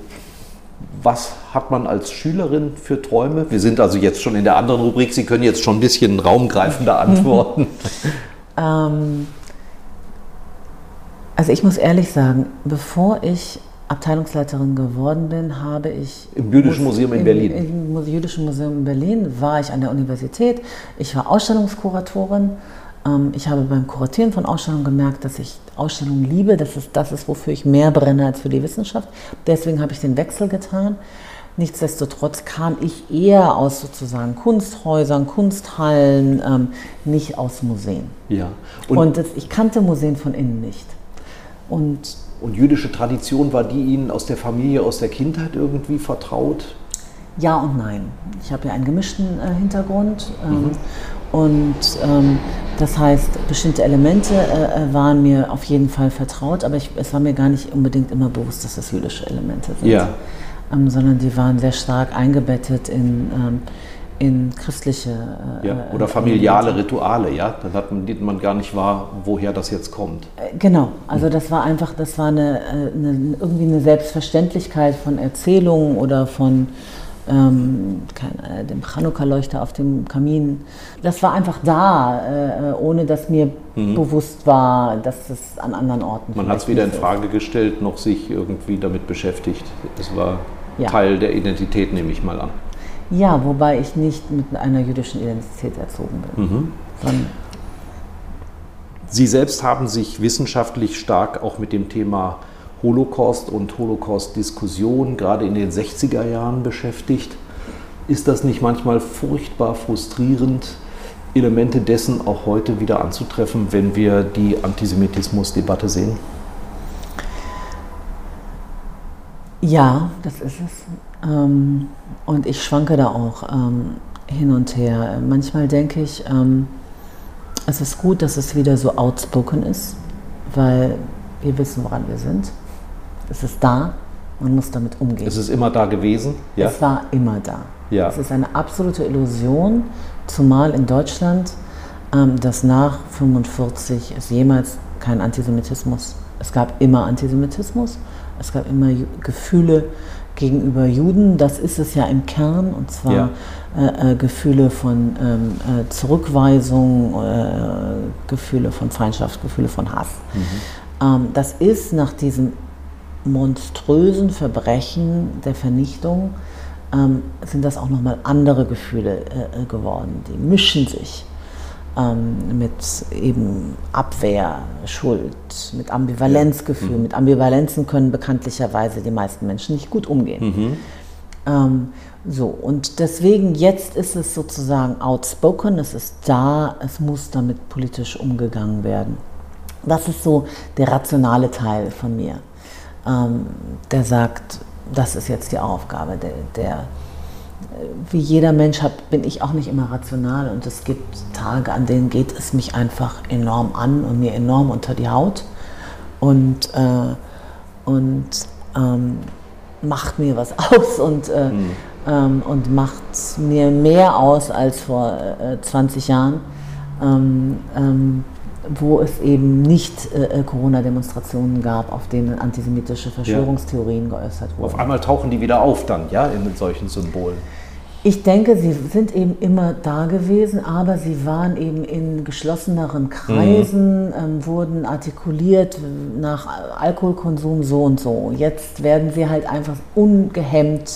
was hat man als Schülerin für Träume? Wir sind also jetzt schon in der anderen Rubrik. Sie können jetzt schon ein bisschen raumgreifender [laughs] antworten. ähm, also ich muss ehrlich sagen, bevor ich Abteilungsleiterin geworden bin, habe ich im Jüdischen Museum in Berlin. Im, Im Jüdischen Museum in Berlin war ich an der Universität. Ich war Ausstellungskuratorin. Ähm, ich habe beim Kuratieren von Ausstellungen gemerkt, dass ich Ausstellungen liebe. Das ist das ist, wofür ich mehr brenne als für die Wissenschaft. Deswegen habe ich den Wechsel getan. Nichtsdestotrotz kam ich eher aus sozusagen Kunsthäusern, Kunsthallen, ähm, nicht aus Museen. Ja. Und, Und das, ich kannte Museen von innen nicht. Und, und jüdische Tradition, war die Ihnen aus der Familie, aus der Kindheit irgendwie vertraut? Ja und nein. Ich habe ja einen gemischten äh, Hintergrund. Ähm, mhm. Und ähm, das heißt, bestimmte Elemente äh, äh, waren mir auf jeden Fall vertraut, aber ich, es war mir gar nicht unbedingt immer bewusst, dass das jüdische Elemente sind. Ja. Ähm, sondern die waren sehr stark eingebettet in, ähm, in christliche. Äh, ja, oder familiale Elemente. Rituale, ja. Dann hat man, man gar nicht wahr, woher das jetzt kommt. Äh, genau, also das war einfach, das war eine, äh, eine irgendwie eine Selbstverständlichkeit von Erzählungen oder von ähm, keine, dem Chanukka-Leuchter auf dem Kamin. Das war einfach da, äh, ohne dass mir mhm. bewusst war, dass es an anderen Orten Man hat es weder in Frage gestellt, noch sich irgendwie damit beschäftigt. Es war ja. Teil der Identität, nehme ich mal an. Ja, wobei ich nicht mit einer jüdischen Identität erzogen bin. Mhm. Sie selbst haben sich wissenschaftlich stark auch mit dem Thema Holocaust und Holocaust-Diskussion gerade in den 60er Jahren beschäftigt. Ist das nicht manchmal furchtbar frustrierend, Elemente dessen auch heute wieder anzutreffen, wenn wir die Antisemitismusdebatte sehen? Ja, das ist es. Ähm, und ich schwanke da auch ähm, hin und her. Manchmal denke ich, ähm, es ist gut, dass es wieder so outspoken ist, weil wir wissen, woran wir sind. Es ist da, man muss damit umgehen. Es ist immer da gewesen? Ja? Es war immer da. Ja. Es ist eine absolute Illusion, zumal in Deutschland, ähm, dass nach 1945 es jemals kein Antisemitismus, es gab immer Antisemitismus, es gab immer Gefühle gegenüber Juden, das ist es ja im Kern, und zwar ja. äh, äh, Gefühle von ähm, äh, Zurückweisung, äh, Gefühle von Feindschaft, Gefühle von Hass. Mhm. Ähm, das ist nach diesem monströsen Verbrechen der Vernichtung ähm, sind das auch nochmal andere Gefühle äh, geworden. Die mischen sich ähm, mit eben Abwehr, Schuld, mit Ambivalenzgefühl. Mhm. Mit Ambivalenzen können bekanntlicherweise die meisten Menschen nicht gut umgehen. Mhm. Ähm, so, und deswegen jetzt ist es sozusagen outspoken, es ist da, es muss damit politisch umgegangen werden. Das ist so der rationale Teil von mir ähm, der sagt, das ist jetzt die Aufgabe. Der, der, wie jeder Mensch hat, bin ich auch nicht immer rational und es gibt Tage, an denen geht es mich einfach enorm an und mir enorm unter die Haut und, äh, und ähm, macht mir was [laughs] aus und, äh, mhm. ähm, und macht mir mehr aus als vor äh, 20 Jahren. Ähm, ähm wo es eben nicht äh, äh, Corona-Demonstrationen gab, auf denen antisemitische Verschwörungstheorien ja. geäußert wurden. Auf einmal tauchen die wieder auf dann, ja, in solchen Symbolen. Ich denke, sie sind eben immer da gewesen, aber sie waren eben in geschlosseneren Kreisen, mhm. ähm, wurden artikuliert nach Alkoholkonsum so und so. Jetzt werden sie halt einfach ungehemmt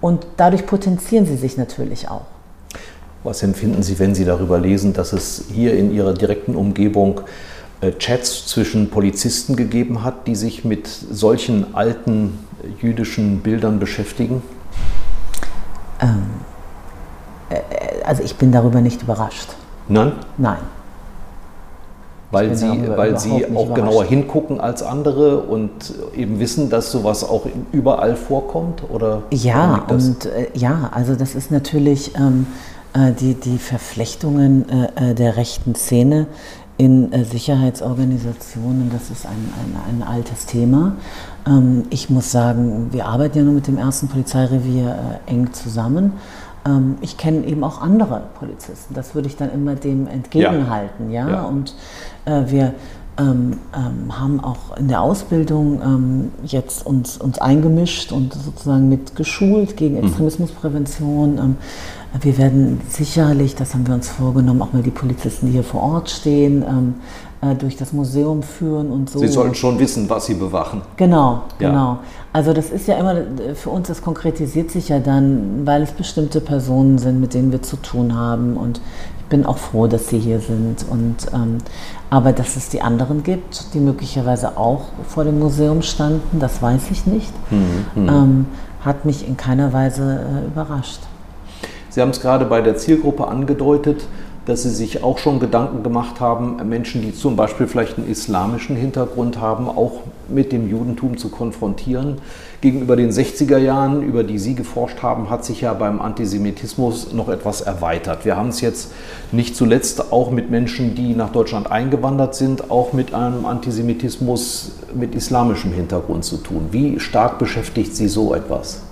und dadurch potenzieren sie sich natürlich auch. Was empfinden Sie, wenn Sie darüber lesen, dass es hier in Ihrer direkten Umgebung äh, Chats zwischen Polizisten gegeben hat, die sich mit solchen alten jüdischen Bildern beschäftigen? Ähm, äh, also ich bin darüber nicht überrascht. Nein? Nein. Weil Sie, weil Sie auch genauer hingucken als andere und eben wissen, dass sowas auch überall vorkommt? Oder ja, und äh, ja, also das ist natürlich. Ähm, äh, die, die Verflechtungen äh, äh, der rechten Szene in Sicherheitsorganisationen, das ist ein, ein, ein altes Thema. Ähm, ich muss sagen, wir arbeiten ja nur mit dem ersten Polizeirevier eng zusammen. Ähm, ich kenne eben auch andere Polizisten. Das würde ich dann immer dem entgegenhalten. Ja. ja? ja. Und wir ähm, ähm, haben auch in der Ausbildung ähm, jetzt uns, uns eingemischt und sozusagen mit geschult gegen mhm. Extremismusprävention. Ähm, wir werden sicherlich, das haben wir uns vorgenommen, auch mal die Polizisten, die hier vor Ort stehen, ähm, äh, durch das Museum führen und so. Sie sollen schon wissen, was sie bewachen. Genau, ja. genau. Also das ist ja immer für uns, das konkretisiert sich ja dann, weil es bestimmte Personen sind, mit denen wir zu tun haben und bin auch froh, dass Sie hier sind. Und, ähm, aber dass es die anderen gibt, die möglicherweise auch vor dem Museum standen, das weiß ich nicht, mhm. ähm, hat mich in keiner Weise äh, überrascht. Sie haben es gerade bei der Zielgruppe angedeutet dass Sie sich auch schon Gedanken gemacht haben, Menschen, die zum Beispiel vielleicht einen islamischen Hintergrund haben, auch mit dem Judentum zu konfrontieren. Gegenüber den 60er Jahren, über die Sie geforscht haben, hat sich ja beim Antisemitismus noch etwas erweitert. Wir haben es jetzt nicht zuletzt auch mit Menschen, die nach Deutschland eingewandert sind, auch mit einem Antisemitismus mit islamischem Hintergrund zu tun. Wie stark beschäftigt Sie so etwas?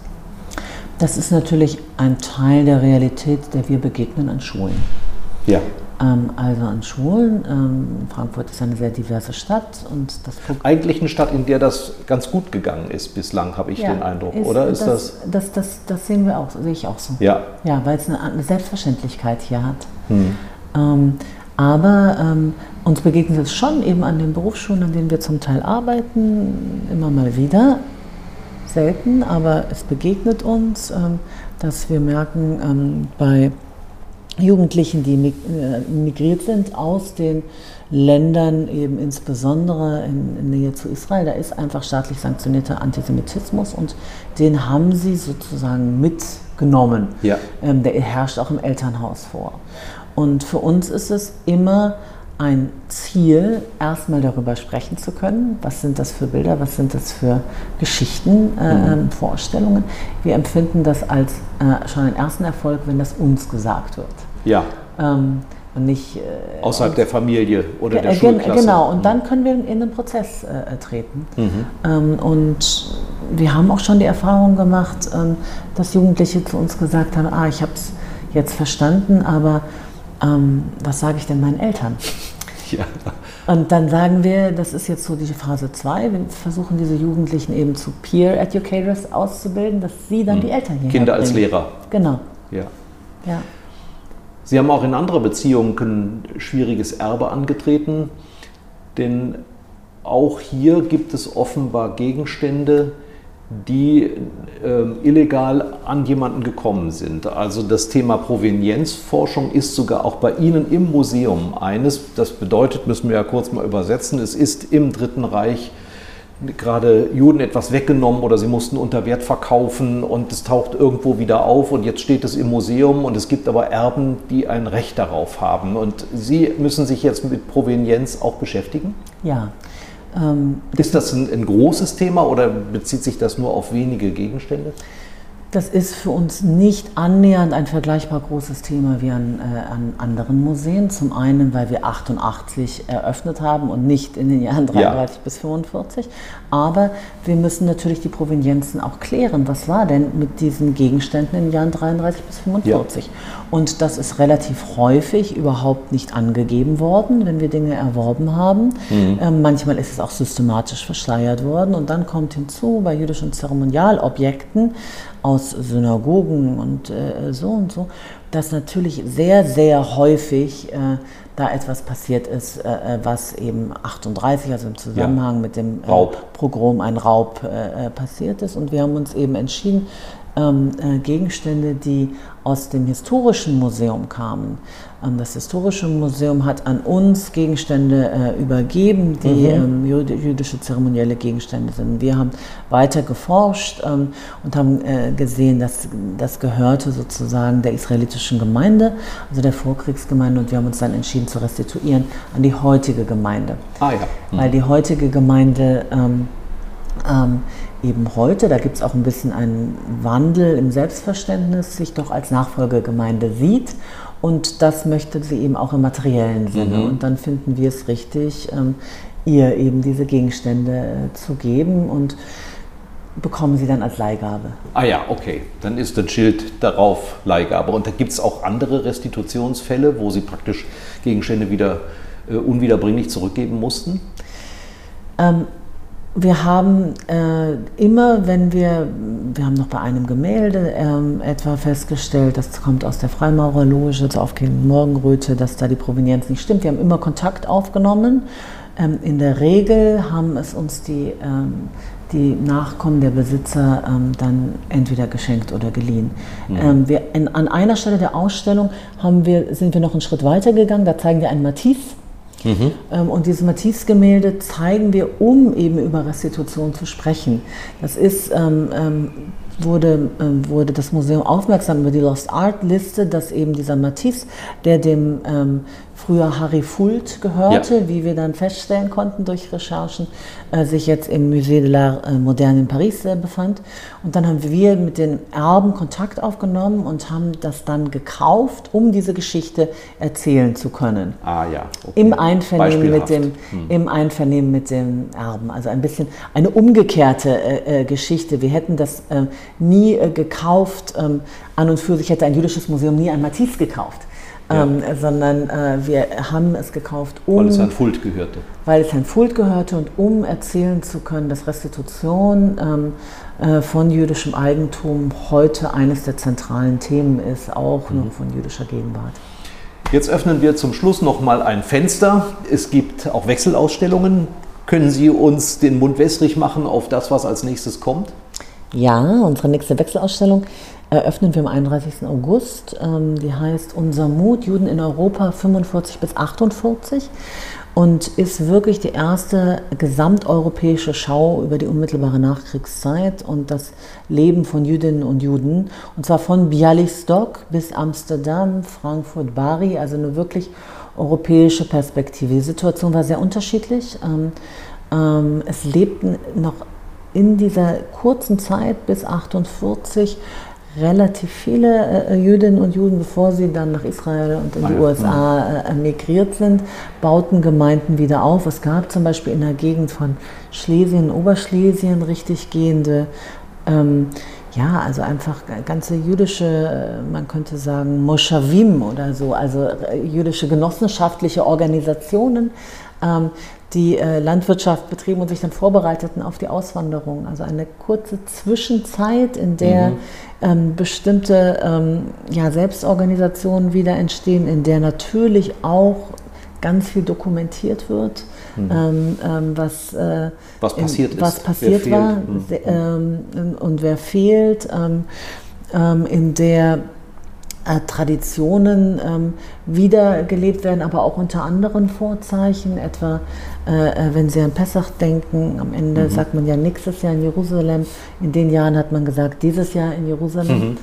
Das ist natürlich ein Teil der Realität, der wir begegnen an Schulen. Ja. Ähm, also an Schulen. Ähm, Frankfurt ist eine sehr diverse Stadt und das eigentlich eine Stadt, in der das ganz gut gegangen ist bislang, habe ich ja, den Eindruck, ist, oder ist das das, das das, das? sehen wir auch, sehe ich auch so. Ja. Ja, weil es eine, eine Selbstverständlichkeit hier hat. Hm. Ähm, aber ähm, uns begegnet es schon eben an den Berufsschulen, an denen wir zum Teil arbeiten, immer mal wieder. Selten, aber es begegnet uns, ähm, dass wir merken, ähm, bei Jugendlichen, die äh, migriert sind aus den Ländern, eben insbesondere in, in Nähe zu Israel, da ist einfach staatlich sanktionierter Antisemitismus und den haben sie sozusagen mitgenommen. Ja. Ähm, der herrscht auch im Elternhaus vor. Und für uns ist es immer ein Ziel, erstmal darüber sprechen zu können. Was sind das für Bilder, was sind das für Geschichten, äh, mhm. Ähm, Vorstellungen? Wir empfinden das als äh, schon einen ersten Erfolg, wenn das uns gesagt wird. Ja. Ähm, und nicht. Äh, Außerhalb der Familie oder der Schulklasse. Genau, und dann können wir in den Prozess äh, treten. Mhm. Ähm, und wir haben auch schon die Erfahrung gemacht, ähm, dass Jugendliche zu uns gesagt haben: Ah, ich habe es jetzt verstanden, aber ähm, was sage ich denn meinen Eltern? [laughs] Ja. Und dann sagen wir, das ist jetzt so die Phase 2, wir versuchen diese Jugendlichen eben zu Peer Educators auszubilden, dass sie dann mhm. die Eltern hier Kinder als Lehrer. Genau. Ja. ja. Sie haben auch in anderer Beziehung ein schwieriges Erbe angetreten, denn auch hier gibt es offenbar Gegenstände, die äh, illegal an jemanden gekommen sind. Also das Thema Provenienzforschung ist sogar auch bei Ihnen im Museum eines. Das bedeutet, müssen wir ja kurz mal übersetzen, es ist im Dritten Reich gerade Juden etwas weggenommen oder sie mussten unter Wert verkaufen und es taucht irgendwo wieder auf und jetzt steht es im Museum und es gibt aber Erben, die ein Recht darauf haben. Und Sie müssen sich jetzt mit Provenienz auch beschäftigen? Ja, ähm, ist das ein, ein, großes Thema oder bezieht sich das nur auf wenige Gegenstände? Das ist für uns nicht annähernd ein vergleichbar großes Thema wie an, äh, an anderen Museen. Zum einen, weil wir 88 eröffnet haben und nicht in den Jahren 33 ja. bis 45. Aber wir müssen natürlich die Provenienzen auch klären. Was war denn mit diesen Gegenständen in den Jahren 33 bis 45? Ja. Und das ist relativ häufig überhaupt nicht angegeben worden, wenn wir Dinge erworben haben. Mhm. Ähm, manchmal ist es auch systematisch verschleiert worden. Und dann kommt hinzu, bei jüdischen Zeremonialobjekten aus Synagogen und äh, so und so, dass natürlich sehr, sehr häufig äh, da etwas passiert ist, äh, äh was eben 38, also im Zusammenhang ja. mit dem äh. Pogrom, ein Raub äh, passiert ist. Und wir haben uns eben entschieden, ähm, äh, Gegenstände, die aus dem historischen Museum kamen. Das historische Museum hat an uns Gegenstände äh, übergeben, die mhm. ähm, jüdische zeremonielle Gegenstände sind. Wir haben weiter geforscht ähm, und haben äh, gesehen, dass das gehörte sozusagen der israelitischen Gemeinde, also der Vorkriegsgemeinde, und wir haben uns dann entschieden zu restituieren an die heutige Gemeinde. Ah ja. Mhm. Weil die heutige Gemeinde ähm, ähm, eben heute, da gibt es auch ein bisschen einen Wandel im Selbstverständnis, sich doch als Nachfolgegemeinde sieht. Und das möchte sie eben auch im materiellen Sinne. Mhm. Und dann finden wir es richtig, ähm, ihr eben diese Gegenstände äh, zu geben und bekommen sie dann als Leihgabe. Ah ja, okay. Dann ist das Schild darauf Leihgabe. Und da gibt es auch andere Restitutionsfälle, wo sie praktisch Gegenstände wieder äh, unwiederbringlich zurückgeben mussten? Ähm, wir haben äh, immer, wenn wir, wir haben noch bei einem Gemälde ähm, etwa festgestellt, das kommt aus der Freimaurerloge zur aufgehenden Morgenröte, dass da die Provenienz nicht stimmt. Wir haben immer Kontakt aufgenommen. Ähm, in der Regel haben es uns die, ähm, die Nachkommen der Besitzer ähm, dann entweder geschenkt oder geliehen. Mhm. Ähm, wir, in, an einer Stelle der Ausstellung haben wir, sind wir noch einen Schritt weiter gegangen. Da zeigen wir ein Matisse Mhm. Ähm, und diese Matisse-Gemälde zeigen wir, um eben über Restitution zu sprechen. Das ist ähm, ähm, wurde, äh, wurde das Museum aufmerksam über die Lost Art Liste, dass eben dieser Matisse, der dem ähm, früher Harry Fult gehörte, ja. wie wir dann feststellen konnten durch Recherchen, äh, sich jetzt im Musée de l'Art äh, Moderne in Paris äh, befand. Und dann haben wir mit den Erben Kontakt aufgenommen und haben das dann gekauft, um diese Geschichte erzählen zu können. Ah ja. Okay. Im, Einvernehmen mit dem, hm. Im Einvernehmen mit dem Erben. Also ein bisschen eine umgekehrte äh, äh, Geschichte. Wir hätten das äh, nie gekauft. Ähm, an und für sich hätte ein jüdisches Museum nie ein Matisse gekauft ja. ähm, sondern äh, wir haben es gekauft, um. Weil es ein Fult gehörte. Weil es ein Fult gehörte und um erzählen zu können, dass Restitution ähm, äh, von jüdischem Eigentum heute eines der zentralen Themen ist, auch mhm. noch von jüdischer Gegenwart. Jetzt öffnen wir zum Schluss noch mal ein Fenster. Es gibt auch Wechselausstellungen. Können Sie uns den Mund wässrig machen auf das, was als nächstes kommt? Ja, unsere nächste Wechselausstellung eröffnen wir am 31. August. Ähm, die heißt Unser Mut, Juden in Europa 45 bis 48 und ist wirklich die erste gesamteuropäische Schau über die unmittelbare Nachkriegszeit und das Leben von Jüdinnen und Juden. Und zwar von Bialystok bis Amsterdam, Frankfurt, Bari, also eine wirklich europäische Perspektive. Die Situation war sehr unterschiedlich. Ähm, ähm, es lebten noch in dieser kurzen Zeit bis 48 relativ viele äh, Jüdinnen und Juden, bevor sie dann nach Israel und in die USA äh, migriert sind, bauten Gemeinden wieder auf. Es gab zum Beispiel in der Gegend von Schlesien, Oberschlesien richtig gehende, ähm, ja, also einfach ganze jüdische, äh, man könnte sagen, Moschawim oder so, also äh, jüdische genossenschaftliche Organisationen, ähm, die äh, Landwirtschaft betrieben und sich dann vorbereiteten auf die Auswanderung. Also eine kurze Zwischenzeit, in der mhm. ähm, bestimmte ähm, ja, Selbstorganisationen wieder entstehen, in der natürlich auch ganz viel dokumentiert wird, mhm. ähm, ähm was, äh, was passiert, in, was passiert war mhm. und wer fehlt, in der äh, Traditionen wiedergelebt werden, aber auch unter anderen Vorzeichen, etwa äh, äh, wenn Sie an Pessach denken, am Ende mhm. sagt man ja nächstes Jahr in Jerusalem, in den Jahren hat man gesagt dieses Jahr in Jerusalem. Mhm.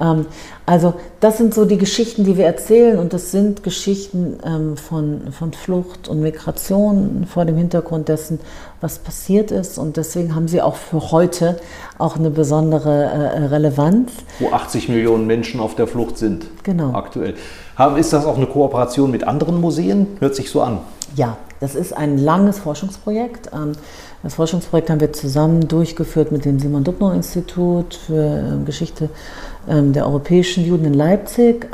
Ähm, also das sind so die Geschichten, die wir erzählen und das sind Geschichten ähm, von, von Flucht und Migration vor dem Hintergrund dessen, was passiert ist und deswegen haben sie auch für heute auch eine besondere äh, Relevanz. Wo 80 Millionen Menschen auf der Flucht sind genau. aktuell. Ist das auch eine Kooperation mit anderen Museen? Hört sich so an. Ja, das ist ein langes Forschungsprojekt. Ähm, das Forschungsprojekt haben wir zusammen durchgeführt mit dem Simon Dubnow Institut für ähm, Geschichte ähm, der europäischen Juden in Leipzig.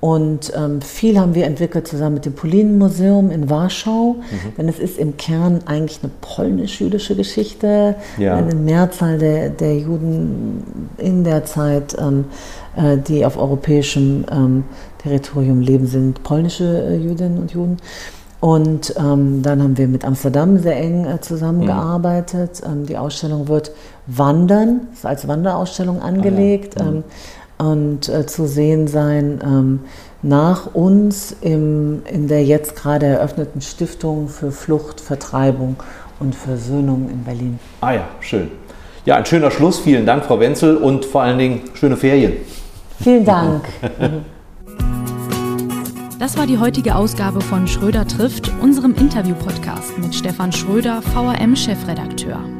Und ähm, viel haben wir entwickelt zusammen mit dem Polinen-Museum in Warschau, mhm. denn es ist im Kern eigentlich eine polnisch-jüdische Geschichte. Ja. Eine Mehrzahl der, der Juden in der Zeit, ähm, äh, die auf europäischem ähm, Territorium leben, sind polnische äh, Jüdinnen und Juden. Und ähm, dann haben wir mit Amsterdam sehr eng äh, zusammengearbeitet. Mhm. Ähm, die Ausstellung wird wandern, ist als Wanderausstellung angelegt ah, ja. mhm. Und äh, zu sehen sein ähm, nach uns im, in der jetzt gerade eröffneten Stiftung für Flucht, Vertreibung und Versöhnung in Berlin. Ah ja, schön. Ja, ein schöner Schluss. Vielen Dank, Frau Wenzel, und vor allen Dingen schöne Ferien. Vielen Dank. [laughs] Das war die heutige Ausgabe von Schröder trifft, unserem Interview-Podcast mit Stefan Schröder, VRM-Chefredakteur.